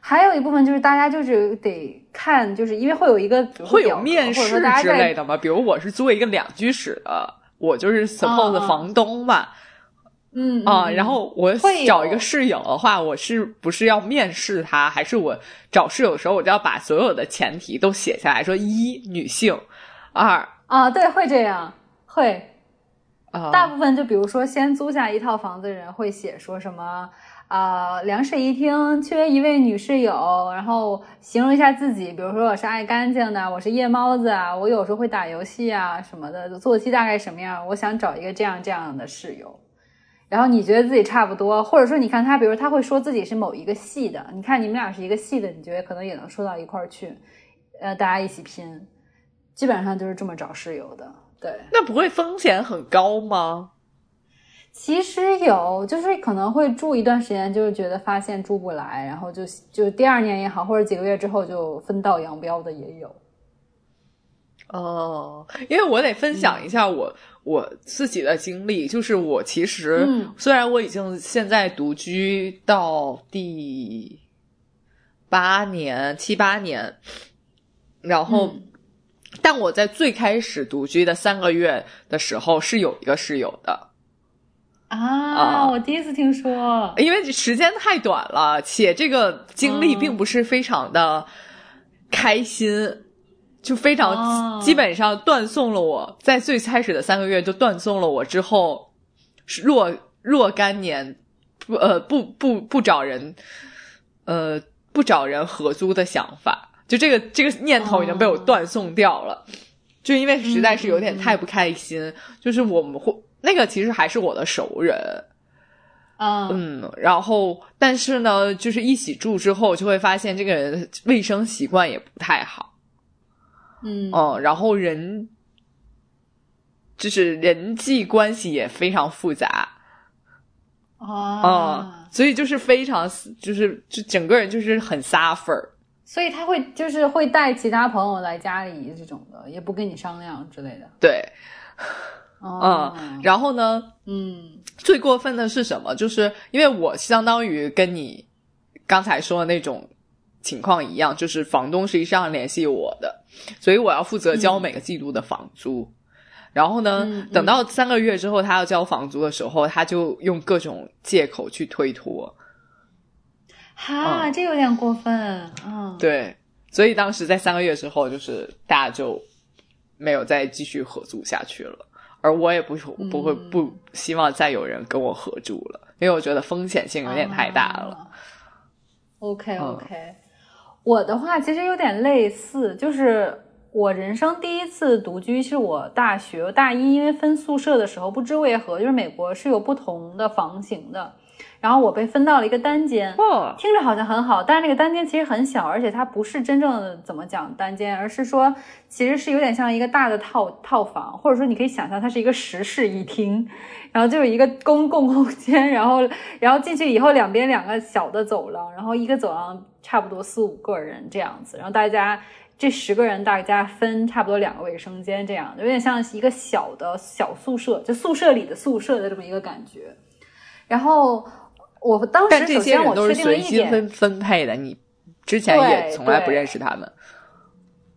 Speaker 1: 还有一部分就是大家就是得看，就是因为会有一个
Speaker 2: 会有面试之类的嘛？比如我是租一个两居室的，我就是 suppose 房东嘛。
Speaker 1: 嗯
Speaker 2: 啊，然后我找一个室友的话，我是不是要面试他？还是我找室友的时候，我就要把所有的前提都写下来说：一女性，二
Speaker 1: 啊，对，会这样，会
Speaker 2: 啊，
Speaker 1: 大部分就比如说先租下一套房子的人会写说什么啊，两室一厅，缺一位女室友，然后形容一下自己，比如说我是爱干净的，我是夜猫子啊，我有时候会打游戏啊什么的，作息大概什么样？我想找一个这样这样的室友。然后你觉得自己差不多，或者说你看他，比如他会说自己是某一个系的，你看你们俩是一个系的，你觉得可能也能说到一块儿去，呃，大家一起拼，基本上就是这么找室友的。对，
Speaker 2: 那不会风险很高吗？
Speaker 1: 其实有，就是可能会住一段时间，就是觉得发现住不来，然后就就第二年也好，或者几个月之后就分道扬镳的也有。
Speaker 2: 哦，因为我得分享一下我。我自己的经历就是，我其实虽然我已经现在独居到第八年七八年，然后，但我在最开始独居的三个月的时候是有一个室友的。
Speaker 1: 啊，我第一次听说，
Speaker 2: 因为时间太短了，且这个经历并不是非常的开心。就非常基本上断送了我在最开始的三个月就断送了我之后若若干年不呃不不不找人呃不找人合租的想法，就这个这个念头已经被我断送掉了，就因为实在是有点太不开心，就是我们会那个其实还是我的熟人，
Speaker 1: 嗯。
Speaker 2: 嗯，然后但是呢，就是一起住之后，就会发现这个人卫生习惯也不太好，
Speaker 1: 嗯。
Speaker 2: 嗯，然后人就是人际关系也非常复杂，嗯，
Speaker 1: 啊，
Speaker 2: 所以就是非常就是就整个人就是很撒粉儿，
Speaker 1: 所以他会就是会带其他朋友来家里这种的，也不跟你商量之类的。
Speaker 2: 对，
Speaker 1: 哦。
Speaker 2: 嗯，然后呢，
Speaker 1: 嗯。
Speaker 2: 最过分的是什么？就是因为我相当于跟你刚才说的那种情况一样，就是房东实际上联系我的，所以我要负责交每个季度的房租。然后呢，
Speaker 1: 嗯嗯
Speaker 2: 等到三个月之后，他要交房租的时候，他就用各种借口去推脱。
Speaker 1: 哈，
Speaker 2: 嗯
Speaker 1: 这有点过分。嗯，
Speaker 2: 对，所以当时在三个月之后，就是大家就没有再继续合租下去了。而我也不不会
Speaker 1: 嗯
Speaker 2: 不希望再有人跟我合住了，因为我觉得风险性有点太大了。
Speaker 1: 啊 OK
Speaker 2: 嗯
Speaker 1: OK，、我的话其实有点类似，就是我人生第一次独居是我大学大一，因为分宿舍的时候，不知为何，就是美国是有不同的房型的，然后我被分到了一个单间。
Speaker 2: 哦，
Speaker 1: 听着好像很好，但是那个单间其实很小，而且它不是真正的怎么讲单间，而是说其实是有点像一个大的套套房，或者说你可以想象它是一个十室一厅，然后就有一个公共空间，然后然后进去以后两边两个小的走廊，然后一个走廊差不多四五个人这样子，然后大家这十个人大家分差不多两个卫生间这样，有点像一个小的小宿舍，就宿舍里的宿舍的这么一个感觉，然后。我当时
Speaker 2: 但这
Speaker 1: 首
Speaker 2: 些人都是
Speaker 1: 先我确定了
Speaker 2: 随机
Speaker 1: 一点，
Speaker 2: 分分配的，你之前也从来不认识他们。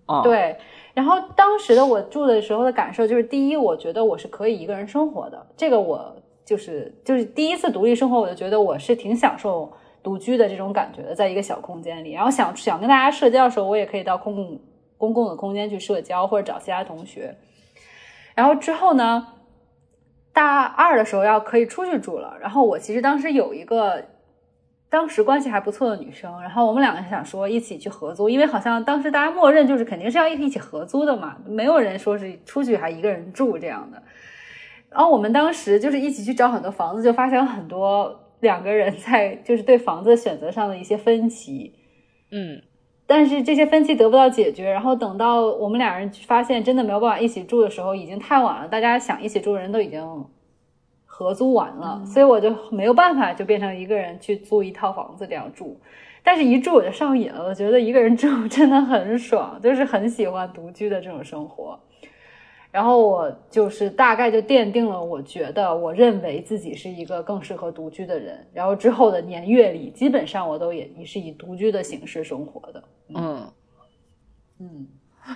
Speaker 2: 哦，，
Speaker 1: 对，然后当时的我住的时候的感受就是，第一，我觉得我是可以一个人生活的，这个我就是就是第一次独立生活，我就觉得我是挺享受独居的这种感觉的，在一个小空间里，然后想想跟大家社交的时候，我也可以到公共公共的空间去社交，或者找其他同学。然后之后呢，大二的时候要可以出去住了，然后我其实当时有一个当时关系还不错的女生，然后我们两个想说一起去合租，因为好像当时大家默认就是肯定是要一起合租的嘛，没有人说是出去还一个人住这样的。然后我们当时就是一起去找很多房子，就发现很多两个人在就是对房子选择上的一些分歧，
Speaker 2: 嗯
Speaker 1: 但是这些分歧得不到解决，然后等到我们俩人发现真的没有办法一起住的时候，已经太晚了，大家想一起住的人都已经合租完了，所以我就没有办法，就变成一个人去租一套房子这样住。但是，一住我就上瘾了，我觉得一个人住真的很爽，就是很喜欢独居的这种生活。然后我就是大概就奠定了，我觉得我认为自己是一个更适合独居的人。然后之后的年月里，基本上我都也也是以独居的形式生活的。
Speaker 2: 嗯，
Speaker 1: 嗯，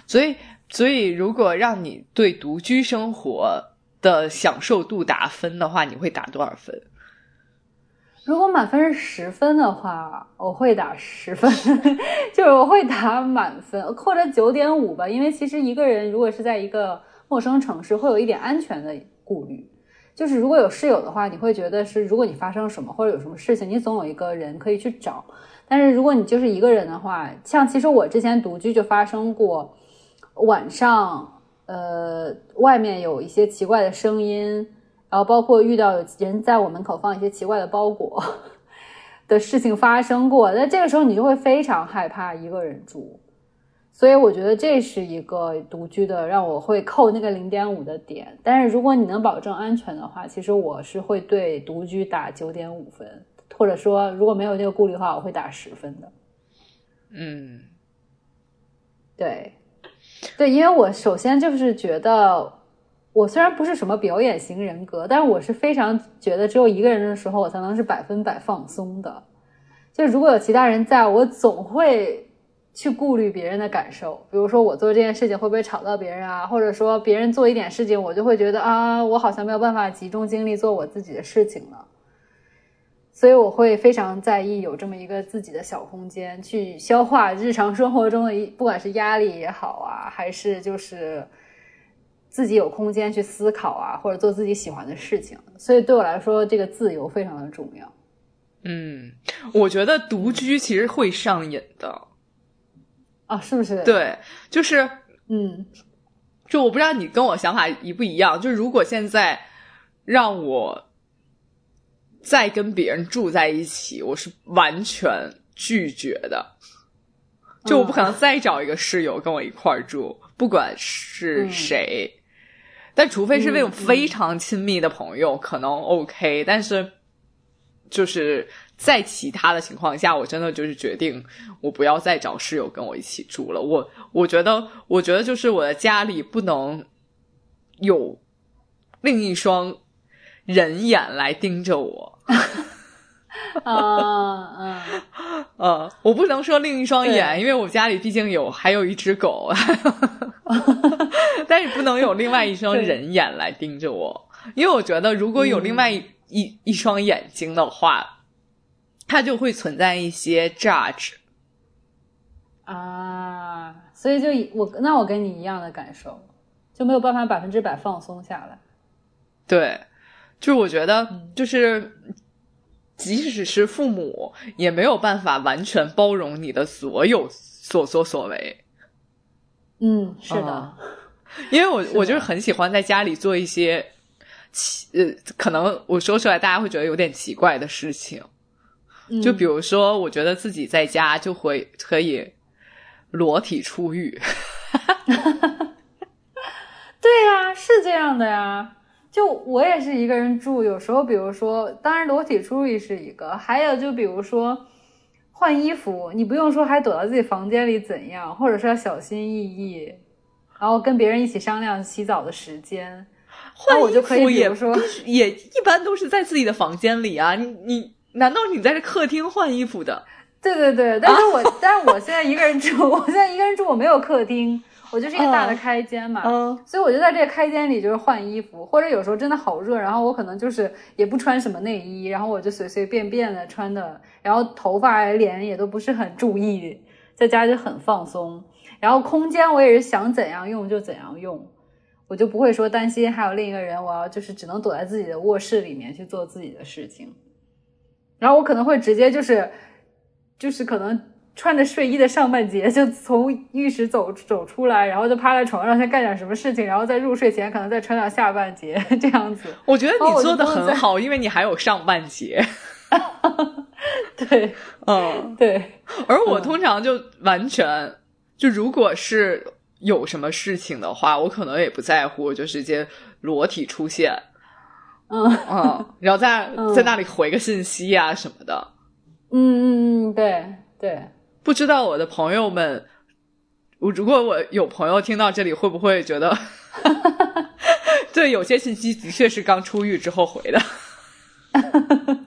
Speaker 2: 所以所以如果让你对独居生活的享受度打分的话，你会打多少分？
Speaker 1: 如果满分是十分的话，我会打十分，就是我会打满分或者九点五吧。因为其实一个人如果是在一个陌生城市，会有一点安全的顾虑。就是如果有室友的话，你会觉得是，如果你发生什么或者有什么事情，你总有一个人可以去找。但是如果你就是一个人的话，像其实我之前独居就发生过，晚上呃外面有一些奇怪的声音，然后包括遇到有人在我门口放一些奇怪的包裹 的事情发生过。那这个时候你就会非常害怕一个人住。所以我觉得这是一个独居的让我会扣那个零点五的点，但是如果你能保证安全的话，其实我是会对独居打九点五分，或者说如果没有这个顾虑的话，我会打十分的。
Speaker 2: 嗯
Speaker 1: 对，对，因为我首先就是觉得，我虽然不是什么表演型人格，但是我是非常觉得只有一个人的时候，我才能是百分百放松的。就如果有其他人在，我总会去顾虑别人的感受，比如说我做这件事情会不会吵到别人啊，或者说别人做一点事情，我就会觉得啊，我好像没有办法集中精力做我自己的事情了。所以我会非常在意有这么一个自己的小空间，去消化日常生活中的一，不管是压力也好啊，还是就是自己有空间去思考啊，或者做自己喜欢的事情。所以对我来说，这个自由非常的重要。
Speaker 2: 嗯，我觉得独居其实会上瘾的。
Speaker 1: 啊，是不是？，
Speaker 2: 对，就是
Speaker 1: 嗯
Speaker 2: 就我不知道你跟我想法一不一样，就如果现在让我再跟别人住在一起，我是完全拒绝的。就我不可能再找一个室友跟我一块儿住，不管是谁。但除非是那种非常亲密的朋友，可能 OK。但是就是在其他的情况下，我真的就是决定我不要再找室友跟我一起住了。我我觉得，我觉得就是我的家里不能有另一双人眼来盯着我。
Speaker 1: 啊 嗯
Speaker 2: 呃，我不能说另一双眼，因为我家里毕竟有还有一只狗，但是不能有另外一双人眼来盯着我，因为我觉得如果有另外一、一一双眼睛的话，它就会存在一些 judge
Speaker 1: 啊，所以就我那我跟你一样的感受，就没有办法百分之百放松下来。
Speaker 2: 对，就是我觉得就是。即使是父母，也没有办法完全包容你的所有所作所为。
Speaker 1: 嗯，是的，
Speaker 2: 因为我我就是很喜欢在家里做一些奇呃，可能我说出来大家会觉得有点奇怪的事情。就比如说，我觉得自己在家就会可以裸体出浴。
Speaker 1: 对呀，是这样的呀。就我也是一个人住，有时候比如说，当然裸体出浴是一个，还有就比如说换衣服，你不用说还躲到自己房间里怎样，或者说要小心翼翼，然后跟别人一起商量洗澡的时间，
Speaker 2: 换
Speaker 1: 我就可以比如说
Speaker 2: 也一般都是在自己的房间里啊，你你难道你在这客厅换衣服的？
Speaker 1: 对对对，但是我 但是我现在一个人住，我现在一个人住，我没有客厅。我就是一个大的开间嘛，所以我就在这个开间里就是换衣服，或者有时候真的好热，然后我可能就是也不穿什么内衣，然后我就随随便便的穿的，然后头发脸也都不是很注意，在家就很放松。然后空间我也是想怎样用就怎样用，我就不会说担心还有另一个人，我要就是只能躲在自己的卧室里面去做自己的事情。然后我可能会直接就是就是可能。穿着睡衣的上半截就从浴室走走出来，然后就趴在床上先干点什么事情，然后在入睡前可能再穿上下半截这样子。
Speaker 2: 我觉得你做的很好，因为你还有上半截。
Speaker 1: 对，
Speaker 2: 嗯，
Speaker 1: 对。
Speaker 2: 而我通常就完全就如果是有什么事情的话，我可能也不在乎，就直接裸体出现。
Speaker 1: 嗯
Speaker 2: 嗯，然后在在那里回个信息啊什么的。
Speaker 1: 嗯嗯嗯，对对。
Speaker 2: 不知道我的朋友们，我如果我有朋友听到这里，会不会觉得，对，有些信息的确是刚出狱之后回的。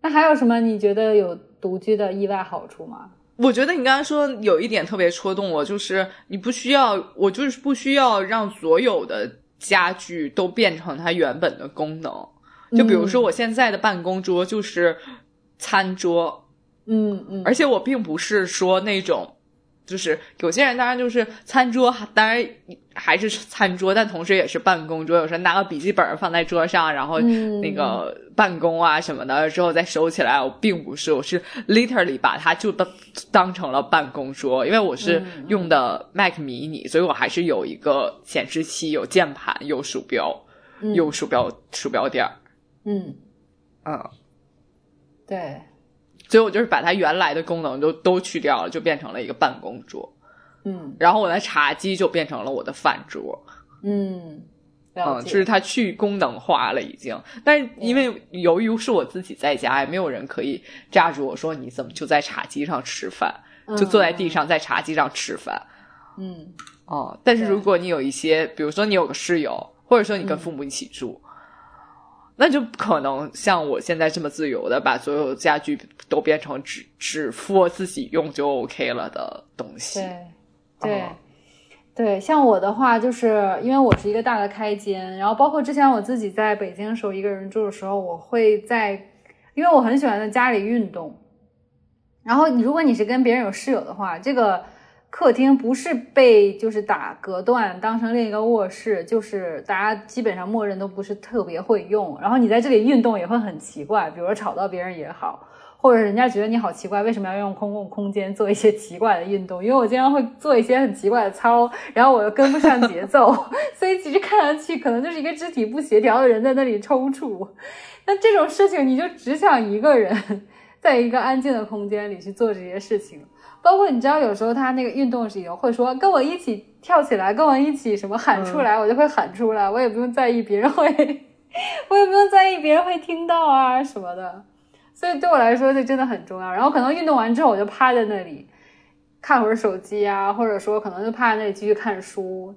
Speaker 1: 那还有什么你觉得有独居的意外好处吗？
Speaker 2: 我觉得你刚才说有一点特别戳动我，就是你不需要，我就是不需要让所有的家具都变成它原本的功能。就比如说我现在的办公桌就是餐桌。
Speaker 1: 嗯嗯，
Speaker 2: 而且我并不是说那种，就是有些人当然就是餐桌，当然还是餐桌，但同时也是办公桌。有时候拿个笔记本放在桌上，然后那个办公啊什么的，之后再收起来。我并不是，我是 literally 把它就当当成了办公桌，因为我是用的 Mac mini，所以我还是有一个显示器、有键盘、有鼠标、有鼠标鼠标垫儿。
Speaker 1: 嗯
Speaker 2: 嗯，
Speaker 1: 对。
Speaker 2: 所以我就是把它原来的功能就都去掉了，就变成了一个办公桌。
Speaker 1: 嗯，
Speaker 2: 然后我的茶几就变成了我的饭桌。
Speaker 1: 嗯，
Speaker 2: 嗯，就是它去功能化了已经。但是因为由于是我自己在家，也没有人可以架住我说你怎么就在茶几上吃饭，就坐在地上在茶几上吃饭。
Speaker 1: 嗯，
Speaker 2: 哦，但是如果你有一些，比如说你有个室友，或者说你跟父母一起住。那就不可能像我现在这么自由的把所有家具都变成只只 for 自己用就 OK 了的东西。
Speaker 1: 对，对，对。像我的话，就是因为我是一个大的开间，然后包括之前我自己在北京的时候一个人住的时候，我会在，因为我很喜欢在家里运动。然后如果你是跟别人有室友的话，这个客厅不是被就是打隔断当成另一个卧室，就是大家基本上默认都不是特别会用。然后你在这里运动也会很奇怪，比如说吵到别人也好，或者人家觉得你好奇怪，为什么要用公共空间做一些奇怪的运动？因为我经常会做一些很奇怪的操，然后我又跟不上节奏，所以其实看上去可能就是一个肢体不协调的人在那里抽搐。那这种事情你就只想一个人在一个安静的空间里去做这些事情。包括你知道，有时候他那个运动时会说跟我一起跳起来，跟我一起什么喊出来，我就会喊出来，我也不用在意别人会，我也不用在意别人会听到啊什么的。所以对我来说，这真的很重要。然后可能运动完之后，我就趴在那里看会儿手机啊，或者说可能就趴在那里继续看书。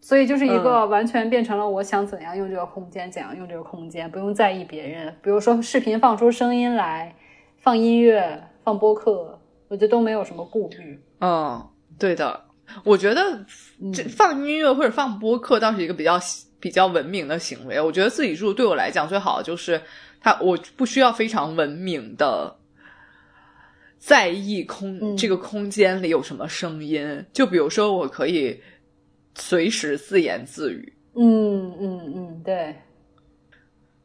Speaker 1: 所以就是一个完全变成了我想怎样用这个空间，怎样用这个空间，不用在意别人。比如说视频放出声音来，放音乐，放播客。我觉得都没有什么顾虑。
Speaker 2: 嗯，对的。我觉得这放音乐或者放播客倒是一个比较比较文明的行为。我觉得自己住对我来讲最好的就是它，我不需要非常文明的在意空这个空间里有什么声音。就比如说，我可以随时自言自语。
Speaker 1: 嗯嗯嗯，对。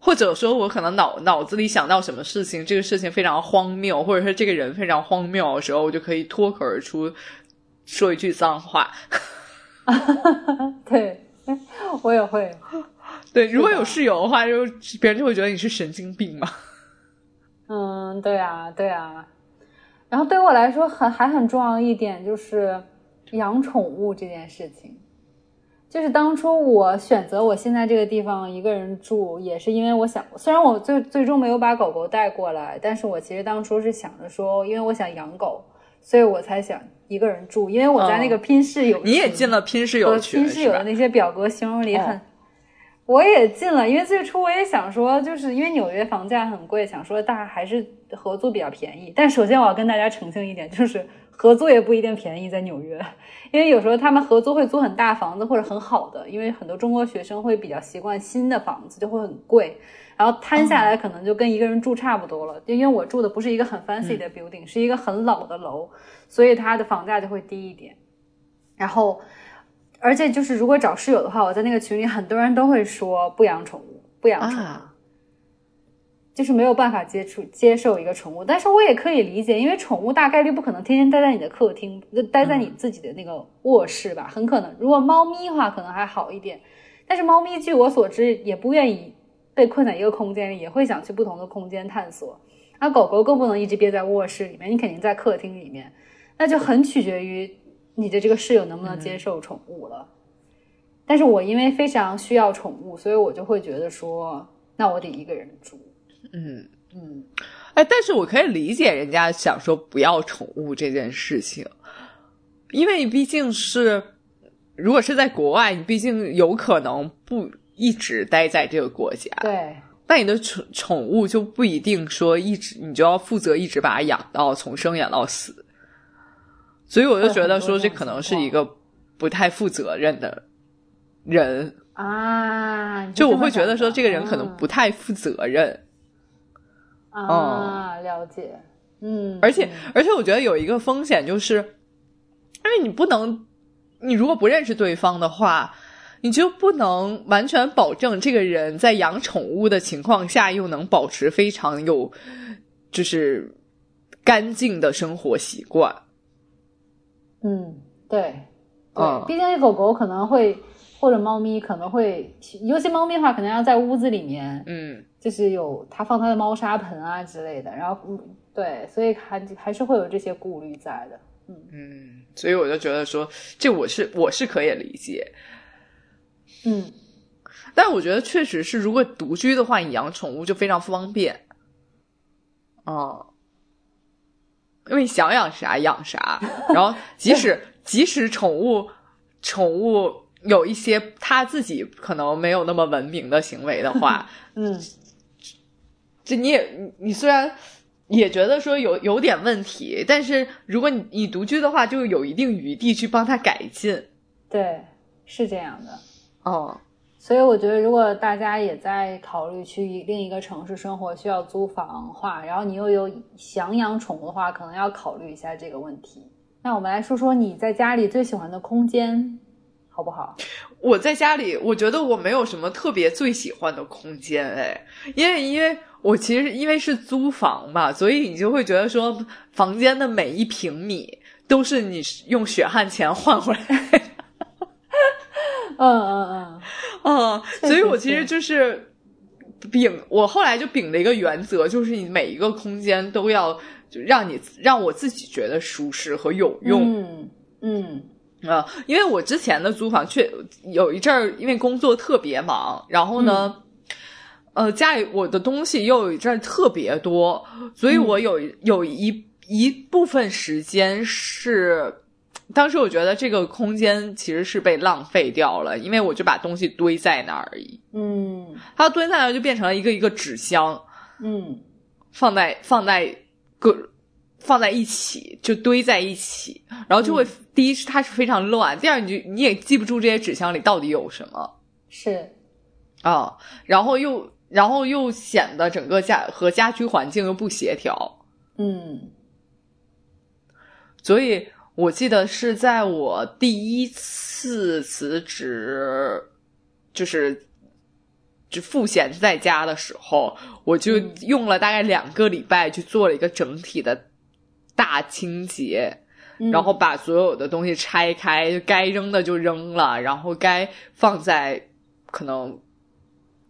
Speaker 2: 或者说，我可能脑脑子里想到什么事情，这个事情非常荒谬，或者说这个人非常荒谬的时候，我就可以脱口而出说一句脏话。
Speaker 1: 对，我也会。
Speaker 2: 对，如果有室友的话，就别人就会觉得你是神经病嘛。
Speaker 1: 嗯，对啊，对啊。然后对我来说，很还很重要一点就是养宠物这件事情。就是当初我选择我现在这个地方一个人住，也是因为我想，虽然我最最终没有把狗狗带过来，但是我其实当初是想着说，因为我想养狗，所以我才想一个人住。因为我在那个拼室友，
Speaker 2: 你也进了拼室友群，
Speaker 1: 拼室友的那些表格形容里很，我也进了。因为最初我也想说，就是因为纽约房价很贵，想说大家还是合租比较便宜。但首先我要跟大家澄清一点，就是。合租也不一定便宜，在纽约，因为有时候他们合租会租很大房子或者很好的，因为很多中国学生会比较习惯新的房子就会很贵，然后摊下来可能就跟一个人住差不多了。因为我住的不是一个很 fancy 的 building，是一个很老的楼，所以它的房价就会低一点。然后，而且就是如果找室友的话，我在那个群里很多人都会说不养宠物，不养宠物。就是没有办法接触接受一个宠物，但是我也可以理解，因为宠物大概率不可能天天待在你的客厅，待在你自己的那个卧室吧，很可能。如果猫咪的话，可能还好一点，但是猫咪据我所知也不愿意被困在一个空间里，也会想去不同的空间探索。那狗狗更不能一直憋在卧室里面，你肯定在客厅里面，那就很取决于你的这个室友能不能接受宠物了。但是我因为非常需要宠物，所以我就会觉得说，那我得一个人住。
Speaker 2: 嗯嗯，哎，但是我可以理解人家想说不要宠物这件事情，因为毕竟是如果是在国外，你毕竟有可能不一直待在这个国家，
Speaker 1: 对，
Speaker 2: 那你的宠宠物就不一定说一直你就要负责一直把它养到从生养到死，所以我就觉得说这可能是一个不太负责任的人
Speaker 1: 啊，
Speaker 2: 就我会觉得说这个人可能不太负责任。
Speaker 1: 啊，了解，嗯，
Speaker 2: 而且而且，我觉得有一个风险，就是因为你不能，你如果不认识对方的话，你就不能完全保证这个人在养宠物的情况下，又能保持非常有就是干净的生活习惯。
Speaker 1: 嗯，对，对，毕竟狗狗可能会或者猫咪可能会，尤其猫咪的话，可能要在屋子里面，
Speaker 2: 嗯。
Speaker 1: 就是有它放它的猫砂盆啊之类的，然后嗯，对，所以还还是会有这些顾虑在的，嗯。
Speaker 2: 嗯，所以我就觉得说，这我是我是可以理解，
Speaker 1: 嗯，
Speaker 2: 但我觉得确实是，如果独居的话，你养宠物就非常方便，哦，因为你想养啥养啥，然后即使 即使宠物宠物有一些他自己可能没有那么文明的行为的话，
Speaker 1: 嗯。
Speaker 2: 就你也你你虽然也觉得说有有点问题，但是如果你你独居的话，就有一定余地去帮他改进。
Speaker 1: 对，是这样的。
Speaker 2: 哦，
Speaker 1: 所以我觉得，如果大家也在考虑去另一个城市生活，需要租房的话，然后你又有想养宠物的话，可能要考虑一下这个问题。那我们来说说你在家里最喜欢的空间，好不好？
Speaker 2: 我在家里，我觉得我没有什么特别最喜欢的空间，哎，因为因为我其实因为是租房嘛，所以你就会觉得说，房间的每一平米都是你用血汗钱换回来。
Speaker 1: 嗯嗯嗯
Speaker 2: 嗯，所以我其实就是秉我后来就秉了一个原则，就是你每一个空间都要就让你让我自己觉得舒适和有用。
Speaker 1: 嗯嗯
Speaker 2: 啊，因为我之前的租房确有一阵儿，因为工作特别忙，然后呢，呃，家里我的东西又有一阵儿特别多，所以我有有一一部分时间是，当时我觉得这个空间其实是被浪费掉了，因为我就把东西堆在那儿而已，
Speaker 1: 嗯
Speaker 2: 它堆在那儿就变成了一个一个纸箱，
Speaker 1: 嗯
Speaker 2: 放在放在各放在一起，就堆在一起，然后就会、第一是它是非常乱，第二你就你也记不住这些纸箱里到底有什么。
Speaker 1: 是。
Speaker 2: 啊，然后又然后又显得整个家和家居环境又不协调，
Speaker 1: 嗯。
Speaker 2: 所以我记得是在我第一次辞职，就是就赋闲在家的时候，我就
Speaker 1: 嗯。
Speaker 2: 用了大概两个礼拜去做了一个整体的大清洁，
Speaker 1: 嗯
Speaker 2: 然后把所有的东西拆开，就该扔的就扔了，然后该放在可能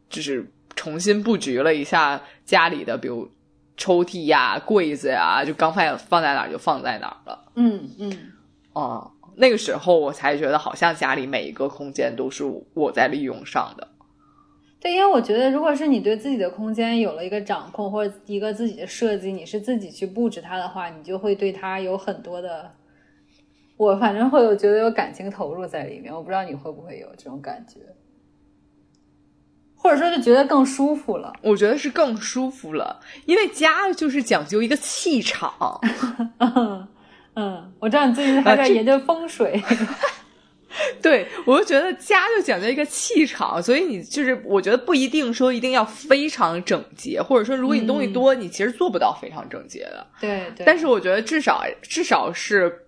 Speaker 2: 就是重新布局了一下家里的，比如抽屉呀、柜子呀，就刚放放在哪儿就放在哪儿了。
Speaker 1: 嗯嗯
Speaker 2: 啊、那个时候我才觉得好像家里每一个空间都是我在利用上的。
Speaker 1: 对，因为我觉得，如果是你对自己的空间有了一个掌控，或者一个自己的设计，你是自己去布置它的话，你就会对它有很多的，我反正会有觉得有感情投入在里面。我不知道你会不会有这种感觉，或者说就觉得更舒服了。
Speaker 2: 我觉得是更舒服了，因为家就是讲究一个气场。
Speaker 1: 嗯嗯，我知道你最近还在研究风水。
Speaker 2: 对，我就觉得家就讲究一个气场，所以你就是我觉得不一定说一定要非常整洁，或者说如果你东西多，你其实做不到非常整洁的。
Speaker 1: 对对，
Speaker 2: 但是我觉得至少至少是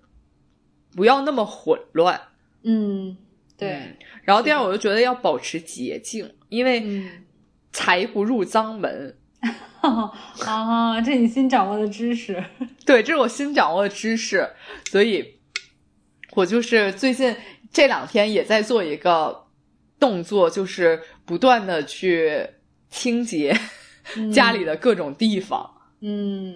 Speaker 2: 不要那么混乱。
Speaker 1: 嗯，对，
Speaker 2: 嗯然后第二，我就觉得要保持洁净，因为
Speaker 1: 嗯，
Speaker 2: 财不入脏门。
Speaker 1: 啊，这你新掌握的知识。
Speaker 2: 对，这是我新掌握的知识，所以我就是最近这两天也在做一个动作，就是不断的去清洁家里的各种地方。
Speaker 1: 嗯。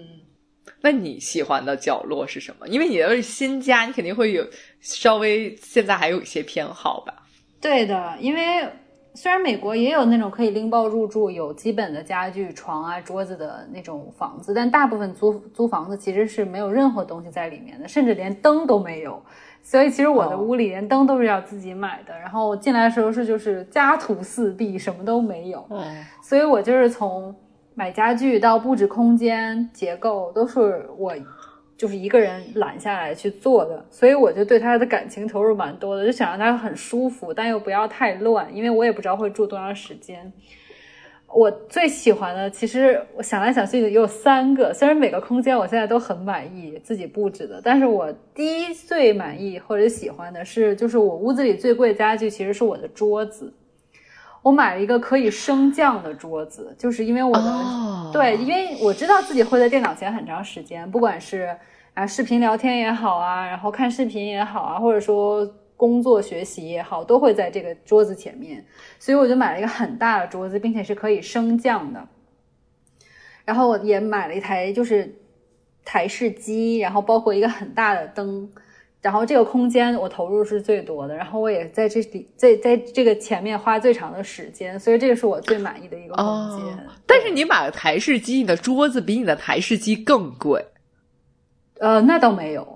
Speaker 2: 那你喜欢的角落是什么？因为你要是新家，你肯定会有稍微现在还有一些偏好吧？
Speaker 1: 对的，因为虽然美国也有那种可以拎包入住、有基本的家具、床啊、桌子的那种房子，但大部分租租房子其实是没有任何东西在里面的，甚至连灯都没有。所以其实我的
Speaker 2: 哦
Speaker 1: 屋里连灯都是要自己买的，然后进来的时候是就是家徒四壁，什么都没有。
Speaker 2: 哦，
Speaker 1: 所以我就是从买家具到布置空间结构，都是我就是一个人揽下来去做的，所以我就对他的感情投入蛮多的，就想让他很舒服，但又不要太乱，因为我也不知道会住多长时间。我最喜欢的，其实我想来想去也有三个，虽然每个空间我现在都很满意自己布置的，但是我第一最满意或者喜欢的是，就是我屋子里最贵的家具其实是我的桌子。我买了一个可以升降的桌子，就是因为我的、
Speaker 2: 哦
Speaker 1: 对，因为我知道自己会在电脑前很长时间，不管是啊视频聊天也好啊，然后看视频也好啊，或者说工作学习也好，都会在这个桌子前面，所以我就买了一个很大的桌子，并且是可以升降的。然后我也买了一台就是台式机，然后包括一个很大的灯。然后这个空间我投入是最多的，然后我也在这里在在这个前面花最长的时间，所以这个是我最满意的一个空间。
Speaker 2: 哦但是你买了台式机，你的桌子比你的台式机更贵。
Speaker 1: 呃，那倒没有，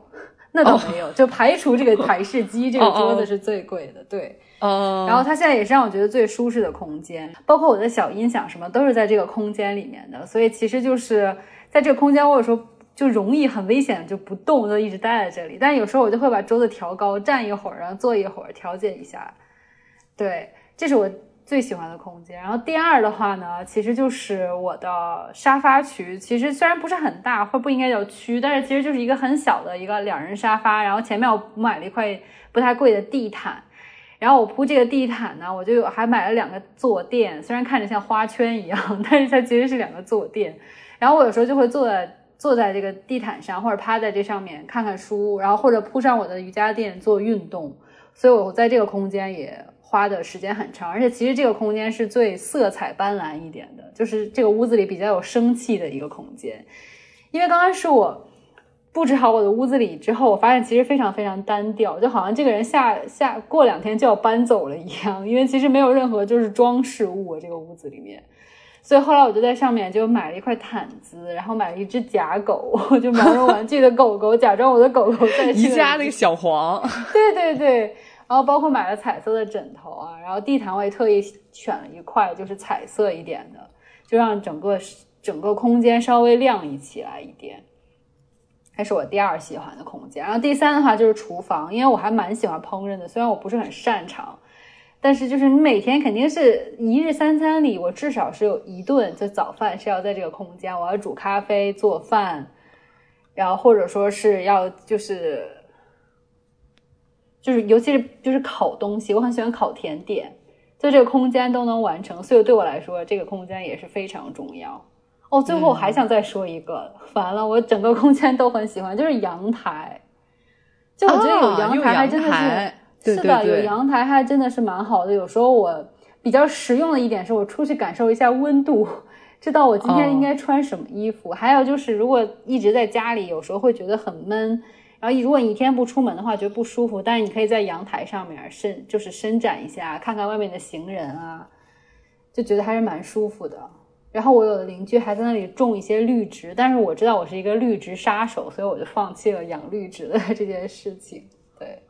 Speaker 1: 那倒没有，就排除这个台式机，这个桌子是最贵的，对。
Speaker 2: 哦
Speaker 1: 然后它现在也是让我觉得最舒适的空间，包括我的小音响什么都是在这个空间里面的，所以其实就是在这个空间，我有时候就容易很危险就不动，就一直待在这里。但有时候我就会把桌子调高，站一会儿，然后坐一会儿，调节一下。对，这是我最喜欢的空间。然后第二的话呢，其实就是我的沙发区。其实虽然不是很大，或不应该叫区，但是其实就是一个很小的一个两人沙发。然后前面我买了一块不太贵的地毯。然后我铺这个地毯呢，我就还买了两个坐垫，虽然看着像花圈一样，但是它其实是两个坐垫。然后我有时候就会坐在坐在这个地毯上，或者趴在这上面看看书，然后或者铺上我的瑜伽垫做运动。所以我在这个空间也花的时间很长，而且其实这个空间是最色彩斑斓一点的，就是这个屋子里比较有生气的一个空间。因为刚刚是我。布置好我的屋子里之后，我发现其实非常非常单调，就好像这个人下下过两天就要搬走了一样。因为其实没有任何就是装饰物这个屋子里面，所以后来我就在上面就买了一块毯子，然后买了一只假狗，就毛绒玩具的狗狗，假装我的狗狗在
Speaker 2: 宜家那个小黄。
Speaker 1: 对对对，然后包括买了彩色的枕头啊，然后地毯我也特意选了一块就是彩色一点的，就让整个整个空间稍微亮丽起来一点。这是我第二喜欢的空间，然后第三的话就是厨房，因为我还蛮喜欢烹饪的，虽然我不是很擅长，但是就是你每天肯定是一日三餐里，我至少是有一顿就早饭是要在这个空间，我要煮咖啡、做饭，然后或者说是要就是就是尤其是就是烤东西，我很喜欢烤甜点，就这个空间都能完成，所以对我来说这个空间也是非常重要。哦，最后我还想再说一个，完了，我整个空间都很喜欢，就是阳台。就我觉得有阳台还真的是，是的，有阳台还真的是蛮好的。有时候我比较实用的一点是我出去感受一下温度，知道我今天应该穿什么衣服。还有就是，如果一直在家里，有时候会觉得很闷。然后如果你一天不出门的话，觉得不舒服。但是你可以在阳台上面伸，就是伸展一下，看看外面的行人啊，就觉得还是蛮舒服的。然后我有的邻居还在那里种一些绿植，但是我知道我是一个绿植杀手，所以我就放弃了养绿植的这件事情。对，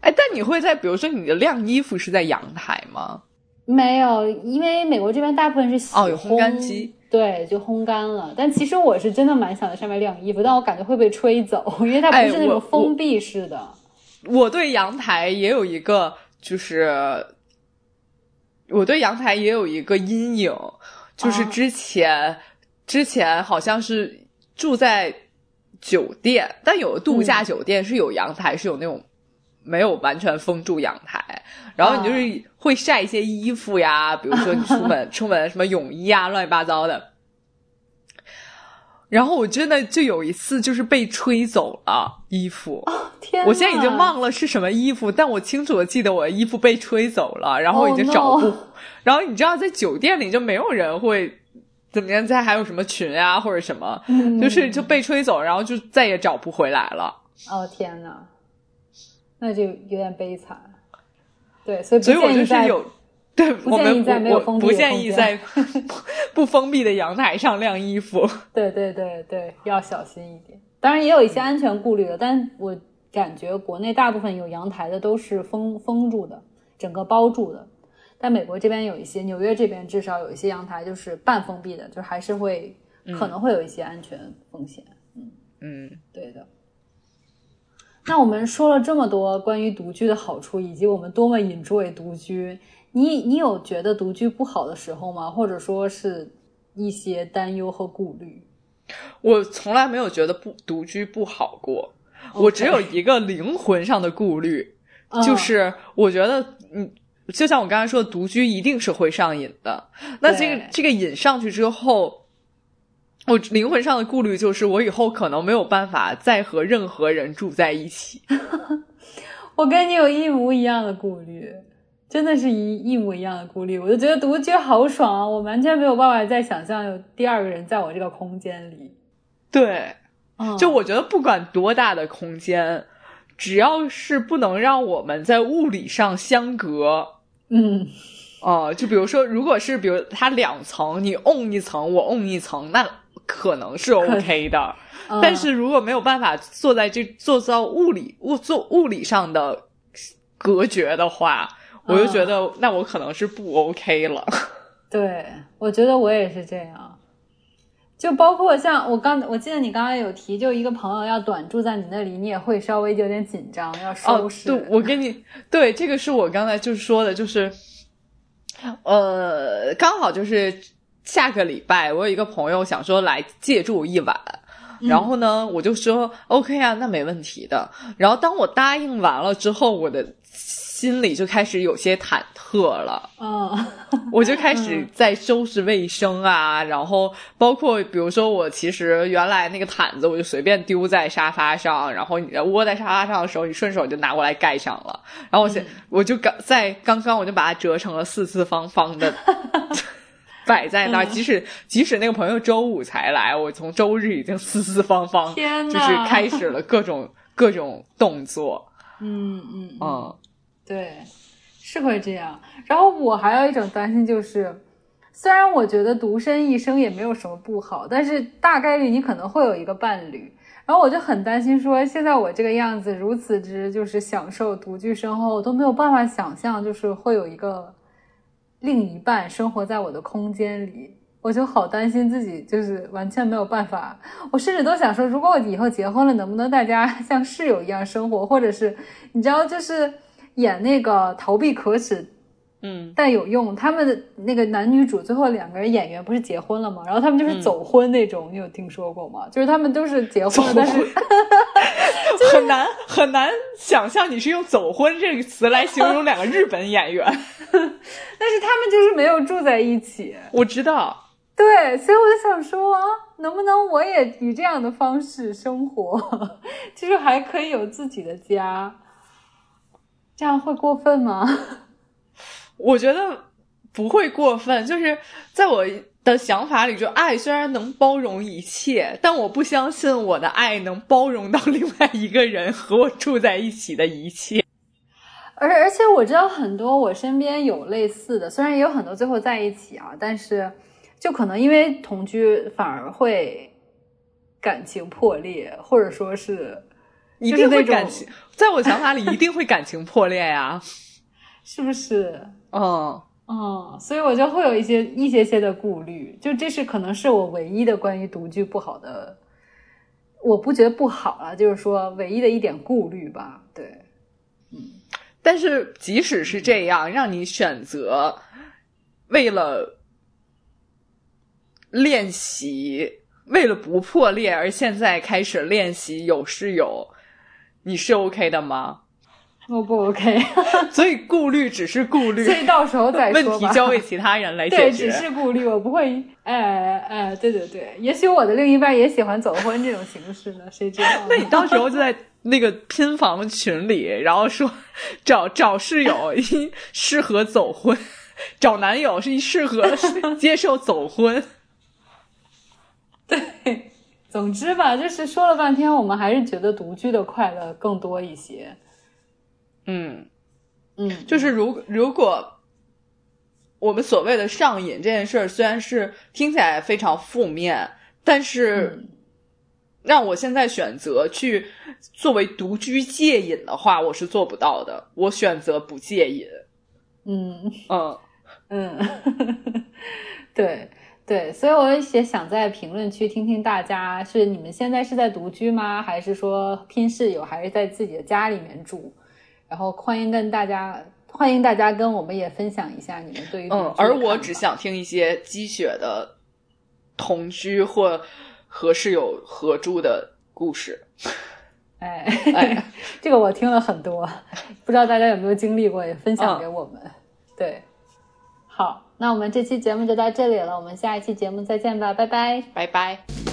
Speaker 2: 哎，但你会在比如说你的晾衣服是在阳台吗？
Speaker 1: 没有，因为美国这边大部分是
Speaker 2: 哦有烘干机，
Speaker 1: 对，就烘干了。但其实我是真的蛮想在上面晾衣服，但我感觉会被吹走，因为它不是那种封闭式的。
Speaker 2: 我对阳台也有一个，就是我对阳台也有一个阴影。就是之前，之前好像是住在酒店，但有的度假酒店是有阳台，是有那种没有完全封住阳台，然后你就是会晒一些衣服呀，比如说你出门 出门什么泳衣啊，乱七八糟的。然后我真的就有一次就是被吹走了衣服，
Speaker 1: 天！
Speaker 2: 我现在已经忘了是什么衣服，但我清楚的记得我的衣服被吹走了，然后我已经找不。然后你知道，在酒店里就没有人会怎么样，在还有什么群啊或者什么，就是就被吹走，然后就再也找不回来了。
Speaker 1: 哦天呐，那就有点悲惨。对，所以
Speaker 2: 所以我就是有。对，我们
Speaker 1: 不
Speaker 2: 不建议在 不封闭的阳台上晾衣服。
Speaker 1: 对对对对，要小心一点。当然也有一些安全顾虑的，但我感觉国内大部分有阳台的都是封封住的，整个包住的。但美国这边有一些，纽约这边至少有一些阳台就是半封闭的，就还是会可能会有一些安全风险。嗯
Speaker 2: 嗯，
Speaker 1: 对的。那我们说了这么多关于独居的好处，以及我们多么 enjoy 独居。你你有觉得独居不好的时候吗？或者说是一些担忧和顾虑？
Speaker 2: 我从来没有觉得不独居不好过，我只有一个灵魂上的顾虑，就是我觉得，嗯，就像我刚才说的，独居一定是会上瘾的。那这个这个瘾上去之后，我灵魂上的顾虑就是，我以后可能没有办法再和任何人住在一起。
Speaker 1: 我跟你有一模一样的顾虑。真的是一一模一样的顾虑，我就觉得独居好爽啊！我完全没有办法再想象有第二个人在我这个空间里。
Speaker 2: 对，就我觉得不管多大的空间，只要是不能让我们在物理上相隔，
Speaker 1: 嗯，
Speaker 2: 哦，就比如说，如果是比如它两层，你 on 一层，我 on 一层，那可能是 OK 的。但是如果没有办法坐在这做到物理物做物理上的隔绝的话。我就觉得，那我可能是不 OK 了。
Speaker 1: 对，我觉得我也是这样。就包括像我刚，我记得你刚刚有提，就一个朋友要短住在你那里，你也会稍微有点紧张，要收拾。
Speaker 2: 对，我跟你对这个是我刚才就是说的，就是呃，刚好就是下个礼拜，我有一个朋友想说来借住一晚，然后呢，我就说 OK 啊，那没问题的。然后当我答应完了之后，我的心里就开始有些忐忑了。
Speaker 1: 嗯，
Speaker 2: 我就开始在收拾卫生啊，然后包括比如说我其实原来那个毯子我就随便丢在沙发上，然后你窝在沙发上的时候，你顺手就拿过来盖上了，然后我现、我就刚在刚刚我就把它折成了四四方方的。摆在那儿，即使即使那个朋友周五才来，我从周日已经四四方方，
Speaker 1: 天
Speaker 2: 就是开始了各种各种动作。
Speaker 1: 嗯嗯
Speaker 2: 嗯，
Speaker 1: 对，是会这样。然后我还有一种担心就是，虽然我觉得独身一生也没有什么不好，但是大概率你可能会有一个伴侣。然后我就很担心说，现在我这个样子如此之就是享受独居生活，我都没有办法想象，就是会有一个另一半生活在我的空间里。我就好担心自己就是完全没有办法，我甚至都想说，如果我以后结婚了，能不能大家像室友一样生活，或者是你知道，就是演那个逃避可耻
Speaker 2: 嗯，
Speaker 1: 但有用，他们的那个男女主最后两个人演员不是结婚了吗？然后他们就是走婚那种，你有听说过吗？就是他们都是结婚了，但是
Speaker 2: 很难很难想象你是用“走婚”这个词来形容两个日本演员。
Speaker 1: 但是他们就是没有住在一起。
Speaker 2: 我知道，
Speaker 1: 对，所以我就想说，啊能不能我也以这样的方式生活，就是还可以有自己的家，这样会过分吗？
Speaker 2: 我觉得不会过分，就是在我的想法里，就爱虽然能包容一切，但我不相信我的爱能包容到另外一个人和我住在一起的一切。
Speaker 1: 而而且我知道很多我身边有类似的，虽然也有很多最后在一起啊，但是就可能因为同居反而会感情破裂，或者说是
Speaker 2: 一定会感情，在我想法里一定会感情破裂呀。
Speaker 1: 是不是？
Speaker 2: 嗯，
Speaker 1: 嗯，所以我就会有一些一些些的顾虑，就这是可能是我唯一的关于独居不好的，我不觉得不好了，就是说唯一的一点顾虑吧。对，嗯
Speaker 2: 但是即使是这样，让你选择为了练习，为了不破裂而现在开始练习有室友，你是 OK 的吗？
Speaker 1: 我不 OK，
Speaker 2: 所以顾虑只是顾虑
Speaker 1: 所，以到时候再
Speaker 2: 问
Speaker 1: 说吧。
Speaker 2: 题交给其他人来
Speaker 1: 对，
Speaker 2: 解决。
Speaker 1: 对只是顾虑，我不会，哎哎，对对对，也许我的另一半也喜欢走婚这种形式呢，谁知道呢？
Speaker 2: 那你到时候就在那个拼房群里，然后说找找室友一适合走婚，找男友是一适合接受走婚。
Speaker 1: 对总之吧，就是说了半天，我们还是觉得独居的快乐更多一些。
Speaker 2: 嗯，
Speaker 1: 嗯，
Speaker 2: 就是如如果我们所谓的上瘾这件事儿，虽然是听起来非常负面，但是
Speaker 1: 嗯
Speaker 2: 让我现在选择去作为独居戒瘾的话，我是做不到的。我选择不戒瘾。
Speaker 1: 嗯
Speaker 2: 嗯，
Speaker 1: 嗯，对对，所以我也想在评论区听听大家是你们现在是在独居吗？还是说拼室友，还是在自己的家里面住？然后欢迎跟大家，欢迎大家跟我们也分享一下你们对于
Speaker 2: 嗯而我只想听一些鸡血的同居或和室友合住的故事。
Speaker 1: 哎
Speaker 2: 哎，
Speaker 1: 这个我听了很多，不知道大家有没有经历过，也分享
Speaker 2: 嗯
Speaker 1: 给我们。对，好，那我们这期节目就到这里了，我们下一期节目再见吧，拜拜。
Speaker 2: 拜拜。